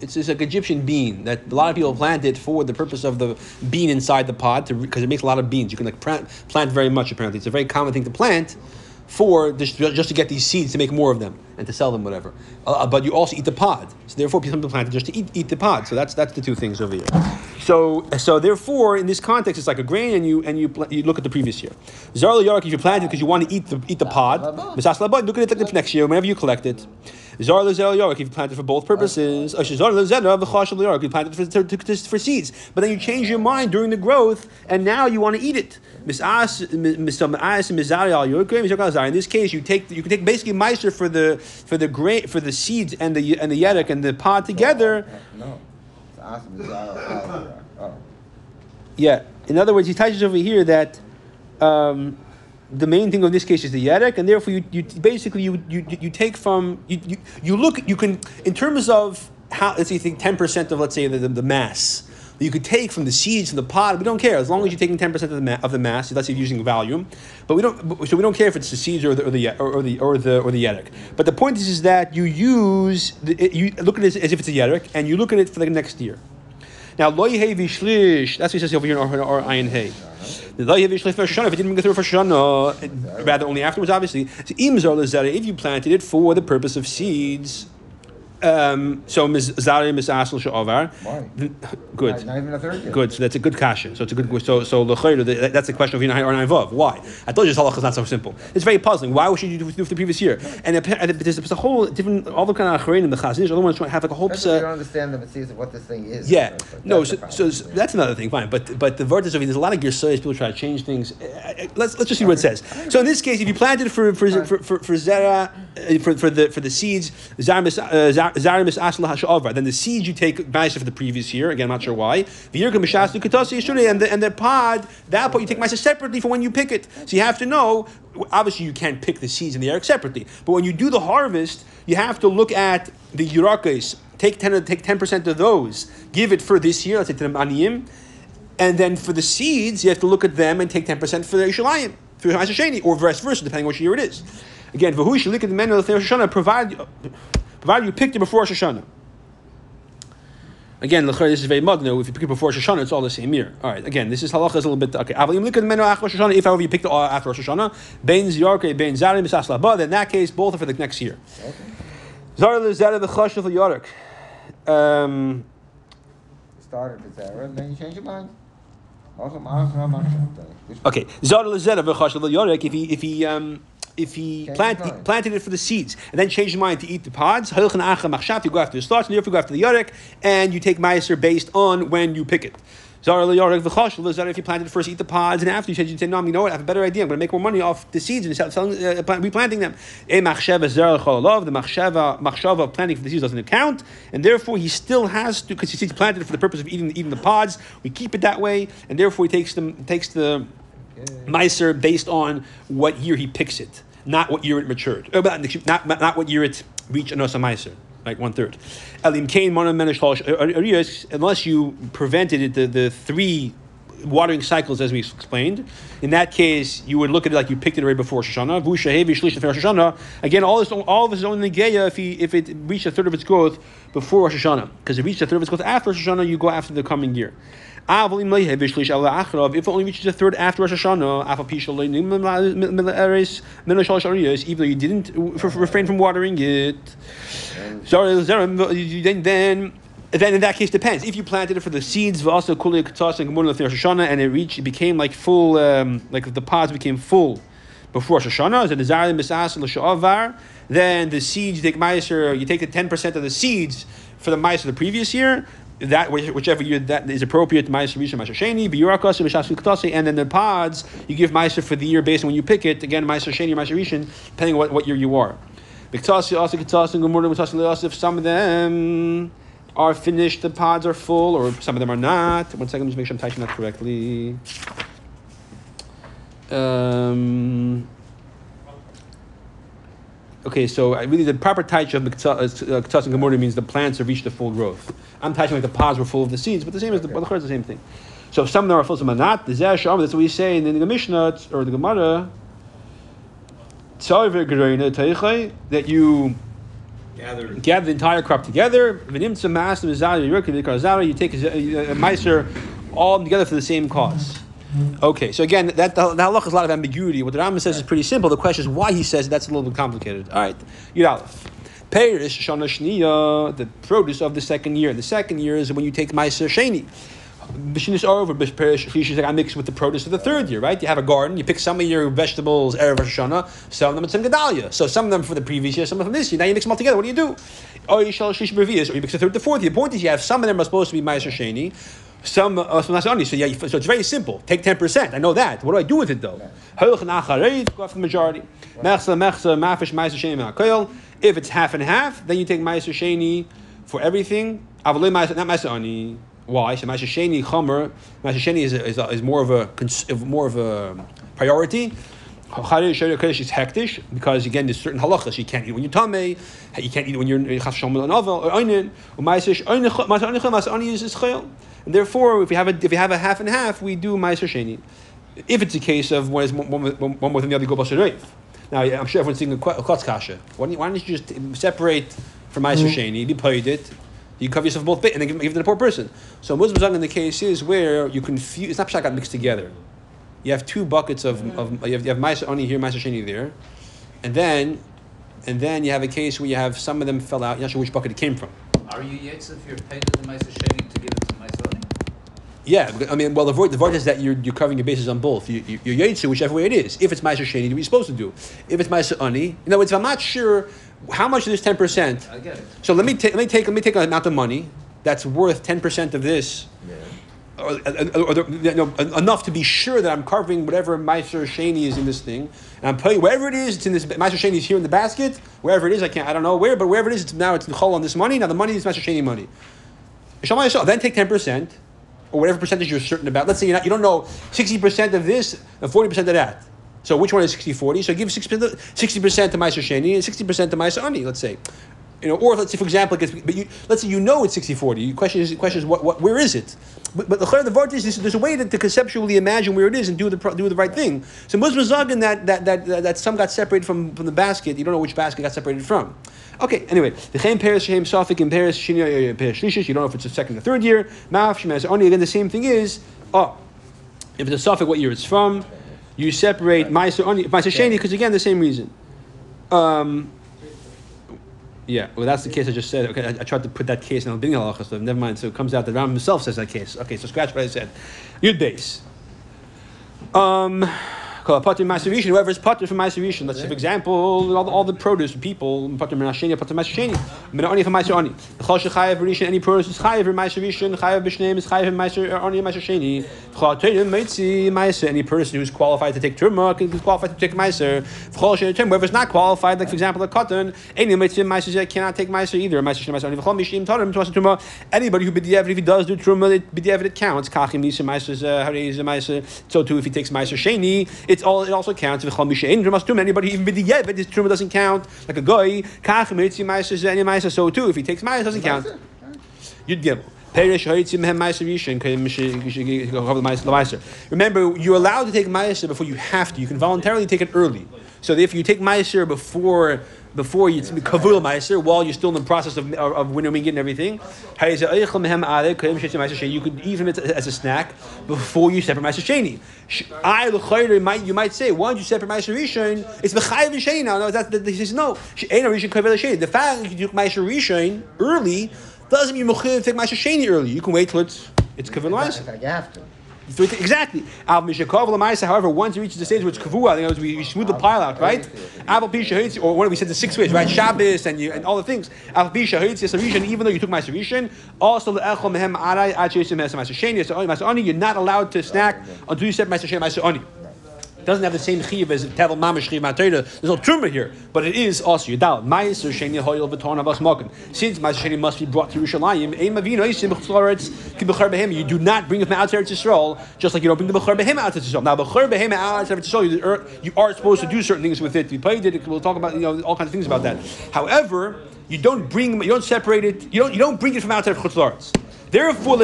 It's just like Egyptian bean that a lot of people plant it for the purpose of the bean inside the pod because it makes a lot of beans. You can like plant, plant very much apparently. It's a very common thing to plant for just, just to get these seeds to make more of them and to sell them whatever. Uh, but you also eat the pod. So therefore, people plant it just to eat, eat the pod. So that's that's the two things over here. So, so therefore, in this context, it's like a grain, and you and you you look at the previous year. Yarak, if you plant it because you want to eat the eat the pod, look at it like the next year, whenever you collect it. Zarla zarla yarak, if you plant it for both purposes. Zarla zera v'chashal yarak, if you plant it for, to, to, for seeds, but then you change your mind during the growth, and now you want to eat it. Misas misas mizari al yorkim mizar al. In this case, you take you can take basically meiser for the for the grain for the seeds and the and the yerek and the pod together. No. It's awesome. It's all- all- oh. Yeah. In other words, he touches over here that um, the main thing of this case is the yerek, and therefore you, you basically you, you you take from you, you you look you can in terms of how let's say you think ten percent of let's say the, the, the mass that you could take from the seeds from the pod. We don't care as long as you're taking ten percent of the ma- of the mass. Let's say you're using volume, but we don't. So we don't care if it's the seeds or the or the or, or the or the or the yerek. But the point is, is that you use the, it, you look at it as if it's a yerek, and you look at it for the next year. Now, loy hey vishlish. That's what he says over here in our, hey. If didn't rather only afterwards, obviously. If you planted it for the purpose of seeds. Um, so mizari misasel sha'avar. Why? Good. Not even a third year. Good. So that's a good kasha. So it's a good. So so that- that's the question of Yinai or Vav. Why? I told you this halacha is not so simple. It's very puzzling. Why should you do, do for the previous year? And, and there's, there's a whole different all the kind of acharin in the Chazon Ish. Other ones have like a whole. That's you don't understand the mitzvahs of what this thing is. yeah, the no, so, so, so that's another thing. Fine, but but the verdict of it, there's a lot of girsayas. People try to change things. Uh, uh, Let's let's just see what it says. So in this case, if you planted for for for for, for zera uh, for, for the for the seeds zarimis zar- zarimis asla hasha'avar, then the seeds you take ma'aser for the previous year. Again, I'm not sure why. The V'yirka mishas katasi and the and the pod that part you take ma'aser separately for when you pick it. So you have to know. Obviously, you can't pick the seeds in the air separately, but when you do the harvest, you have to look at the yurakis. Take ten take ten percent of those. Give it for this year. Let's say the aniyim. And then for the seeds, you have to look at them and take 10% for the Yishalayim, for Sheni, or vice versa, depending which year it is. Again, should look at the men of the Rosh Hashanah, provided, you picked it before Rosh Hashanah. Again, this is very mugno. If you pick it before Rosh Hashanah, it's all the same year. All right. Again, this is halacha is a little bit okay. Avalim look at the menu after Rosh If however you picked it after Rosh Hashanah, bein ziyarke, bein zarim misas laba. Then in that case, both are for the next year. Zar lezera the chash of the yarik. Um, Started with and then you change your mind. Also, ma'aseh, ma'aseh. Which- Okay, Zara lezera v'chash yorek. If he if he um if he plant, mind. planted it for the seeds and then changed his mind to eat the pods, halchan acha machshav, you go after the starch, and therefore you go after the yorek, and you take meiser based on when you pick it. Zara yorek v'chash lezera. If you planted it first, eat the pods, and after you change, you say, no, you know what? I have a better idea. I'm going to make more money off the seeds and sell- selling, uh, replanting them. A machsheva zara chololov. The machsheva of planting for the seeds doesn't count, and therefore he still has to because he's planted it for the purpose of eating eating the pods. We keep it that way, and therefore he takes them takes the Meiser based on what year he picks it, not what year it matured. Uh, Not, not, what year it reached Anosa Meiser, like one third. Elim Ariyas, Unless you prevented it, the, the three watering cycles as we explained. In that case, you would look at it like you picked it right before Shoshana. Again, all this, all of this is only Negeya if he if it reached a third of its growth before Rosh Hashanah. Because if it reached a third of its growth after Rosh Hashanah, you go after the coming year. If it only reaches a third after Rosh Hashanah, even though you didn't refrain from watering it, then then then in that case depends. If you planted it for the seeds, also kuli katas and gemur Rosh Hashanah, and it reached, it became like full, um, like the pods became full before Rosh Hashanah, then the seeds you take you take the ten percent of the seeds for the mice of the previous year. That whichever year that is appropriate, meiser rishon meiser sheni, biyurakas mishas katasi, and then the pods you give meiser for the year based on when you pick it. Again, meiser sheni, meiser rishon, depending on what, what year you are. Biktasi also katasi and gemur mitasi If some of them are finished, the pods are full, or some of them are not. One second, just make sure I'm typing that correctly. Um, okay, so really the proper taich of Ktas uh, uh, and Gemara means the plants have reached the full growth. I'm taiching like the pods were full of the seeds, but the same as the okay. is the same thing. So some of them are full, some are not. The Zeh Sham, that's what we say in the Mishnah or the Gemara. That you Gather. gather the entire crop together. You take a, a, a meiser all together for the same cause. Okay, so again, that the, halach is a lot of ambiguity. What the Rambam says is pretty simple. The question is why he says that's a little bit complicated. All right, Yud. Perish Shana Shniya, the produce of the second year. The second year is when you take Meiser Sheni. Bishinis over, Bishperish Shlishi is like I mix with the produce of the third year, right? You have a garden, you pick some of your vegetables, Erev Hashanah, of them at some Gedalia. So some of them for the previous year, some of them this year. Now you mix them all together. What do you do? Or you shall Bervias, or you mix the third, the fourth. The point is you have some of them are supposed to be Ma'aser Sheni, some uh, some Nasani. So yeah, so it's very simple. Take ten percent. I know that. What do I do with it though? Go after the majority. Mechsa mechsa mafish Ma'aser Sheni ma'akoyel. If it's half and half, then you take Ma'aser Sheni for everything. Avalei Ma'aser, not Ma'aser Ani. Why? So Ma'aser Sheni Chomer. Ma'aser Sheni is, is, is more of a more of a priority. Kodesh is hektish because again there's certain halachas you can't eat when you're tamei, you can't eat when you're chaf shomel an ovel or oinen. Ma'aser Ma'aser Ani Ma'aser Ani is chayil. And therefore, if you have a if you have a half and half, we do Ma'aser Sheni. If it's a case of one is one, one, one, more than the other, go Reif. Now, I'm sure everyone's thinking a klotz kasha. Why don't, you, why don't you just separate from Ma'aser mm-hmm. Sheni, you paid it, you cover yourself both bit, and then give, give it to the poor person. So Muslim in the case is where you confuse, it's not pshat got mixed together. You have two buckets of, of you have, you have Ma'aser Ani here, Ma'aser Sheni there, and then, and then you have a case where you have some of them fell out, you're not sure which bucket it came from. Are you Yates if you're paid to the Meiser Sheni to give it to Meiser Oni? Yeah, I mean, well, the void, the void is that you're, you're covering your bases on both. You, you, you're Yaitse, whichever way it is. If it's Ma'aser Sheni, what you're supposed to do. If it's Ma'aser Ani, in other words, if I'm not sure how much of this 10%, I get it. so let me, take let me take let me take an amount of money that's worth 10% of this, Yeah. Or, or, or you know, enough to be sure that I'm carving whatever Meiser Sheni is in this thing, and I'm putting wherever it is, it's in this Meiser Sheni is here in the basket, wherever it is, I can't, I don't know where, but wherever it is, it's now it's the chol on this money. Now the money is Meiser Sheni money. Then take ten percent, or whatever percentage you're certain about. Let's say you're not, you don't know sixty percent of this and forty percent of that. So which one is 60-40? So give sixty percent to Meiser Sheni and sixty percent to Meiser Ani. Let's say, you know, or let's say for example, it gets, but you, let's say you know it's 60-40. The question is, the question is what, what, where is it? But, but the chayr the vart is this- there's a way to, to conceptually imagine where it is and do the do the right thing. So Muslim zagan that that, that that that some got separated from, from the basket. You don't know which basket got separated from. Okay, anyway, the Chaim Paris Shem Safik in Paris Shini Paris Shlishis. You don't know if it's the second or third year. Ma'af Shemaz Oni. Again, the same thing is oh, if it's a Safik, what year it's from. You separate Ma'aser Oni, Ma'aser Sheni, because again, the same reason. Um, yeah, well, that's the case I just said. Okay, I, I tried to put that case in the beginning halacha, so never mind. So it comes out that Ram himself says that case. Okay, so scratch what I said. Yud base. Um, Whoever is pater from ma'aserishin. Let's say, for example, all the, all the produce people pater menasheni, pater ma'asesheni. Menani from ma'aser. The chol shechayev rishin. Any produce is chayev ma'aserishin. Chayev b'shneim is chayev from ma'aser ani uh, ma'asesheni. Chol teirim meitzi ma'aser. Any person who is qualified to take turma can is qualified to take ma'aser. Chol shechayev whoever is not qualified, like for example, a katan, any meitzi ma'aser cannot take ma'aser either. Ma'aser shen ma'aser ani. V'chol mishim tarim to turma. Anybody who b'diavad if he does do turma, it- b'diavad it counts. Kachim nisa ma'aser uh, harei ma'aser. So too, if he takes ma'aser sheni, it's all it also counts. Tum. Anybody even b'diavad his turma doesn't count. Like a guy, kachim mitzi ma'aser any ma'aser. So too, if he takes ma'aser, doesn't count. Ma'aser- the. Remember, you're allowed to take ma'aser before you have to. You can voluntarily take it early. So if you take ma'aser before before you kavul ma'aser while you're still in the process of of, of winnowing it and everything, you could even it as a snack before you separate ma'aser sheni. I l'chayre might you might say, why don't you separate ma'aser rishon? It's b'chayiv sheni now. No, that, he says no. She'ena rishon kavul sheni. The fact that you took ma'aser rishon early doesn't mean to take ma'aser sheni early. You can wait till it's it's kavul ma'aser. You Exactly. However, once it reaches the stage where it's kavua, other words, we, we smooth the pile out, right? Or what we said the six ways, right? Shabbos and you and all the things. Even though you took ma'aser rishon, also you're not allowed to snack until you ma'aser sheni ma'aser ani. It doesn't have the same chiv as tevel mamash chiv matayda. There's no truma here, but it is also yadal. Ma'aser sheni hoyel v'ton avas mokim. Since ma'aser sheni must be brought to Yerushalayim, ein mavino ki behem. You do not bring it from out to Eretz just like you don't bring the b'char behem out to Yisrael. Now b'char behem out to Eretz you are- supposed to do certain things with it. We played it. We'll talk about you know all kinds of things about that. However, you don't bring, you don't separate it. You don't, you don't bring it from outside of Chutzlaretz. Therefore.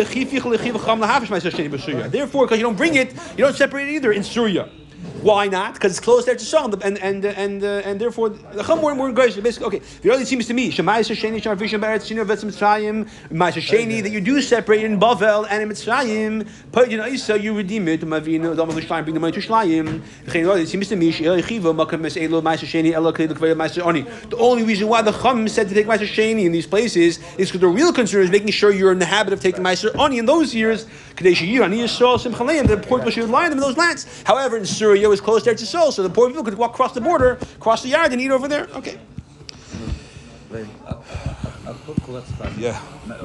Therefore, because you don't bring it, you don't separate it either in Surya. Why not? Because it's close there to Saul, and and and uh, and therefore the Chamor more encouraged. Basically, okay. The early seems to me Shemai Sheni Shemar Vishem Beretz Sheni Vetz Mitzrayim Ma'aser Sheni that you do separate in Bavel and in Mitzrayim. But you know, Isa you redeem it. Mavinu Dama L'Shlayim bring the money to Shlayim. It seems to me She'el Chiva Makam Mes Elo Ma'aser Sheni Elo Kli L'Kvei Ma'aser Oni. The only reason why the Chum said to take Ma'aser Sheni in these places is because the real concern is making sure you're in the habit of taking Ma'aser Oni in those years. Kadesh Yir Yisrael Simcha Leim. The poor people should lie in them in those lands. However, in Syria was close there to Seoul, so the poor people could walk across the border, cross the yard, and eat over there. Okay. Yeah.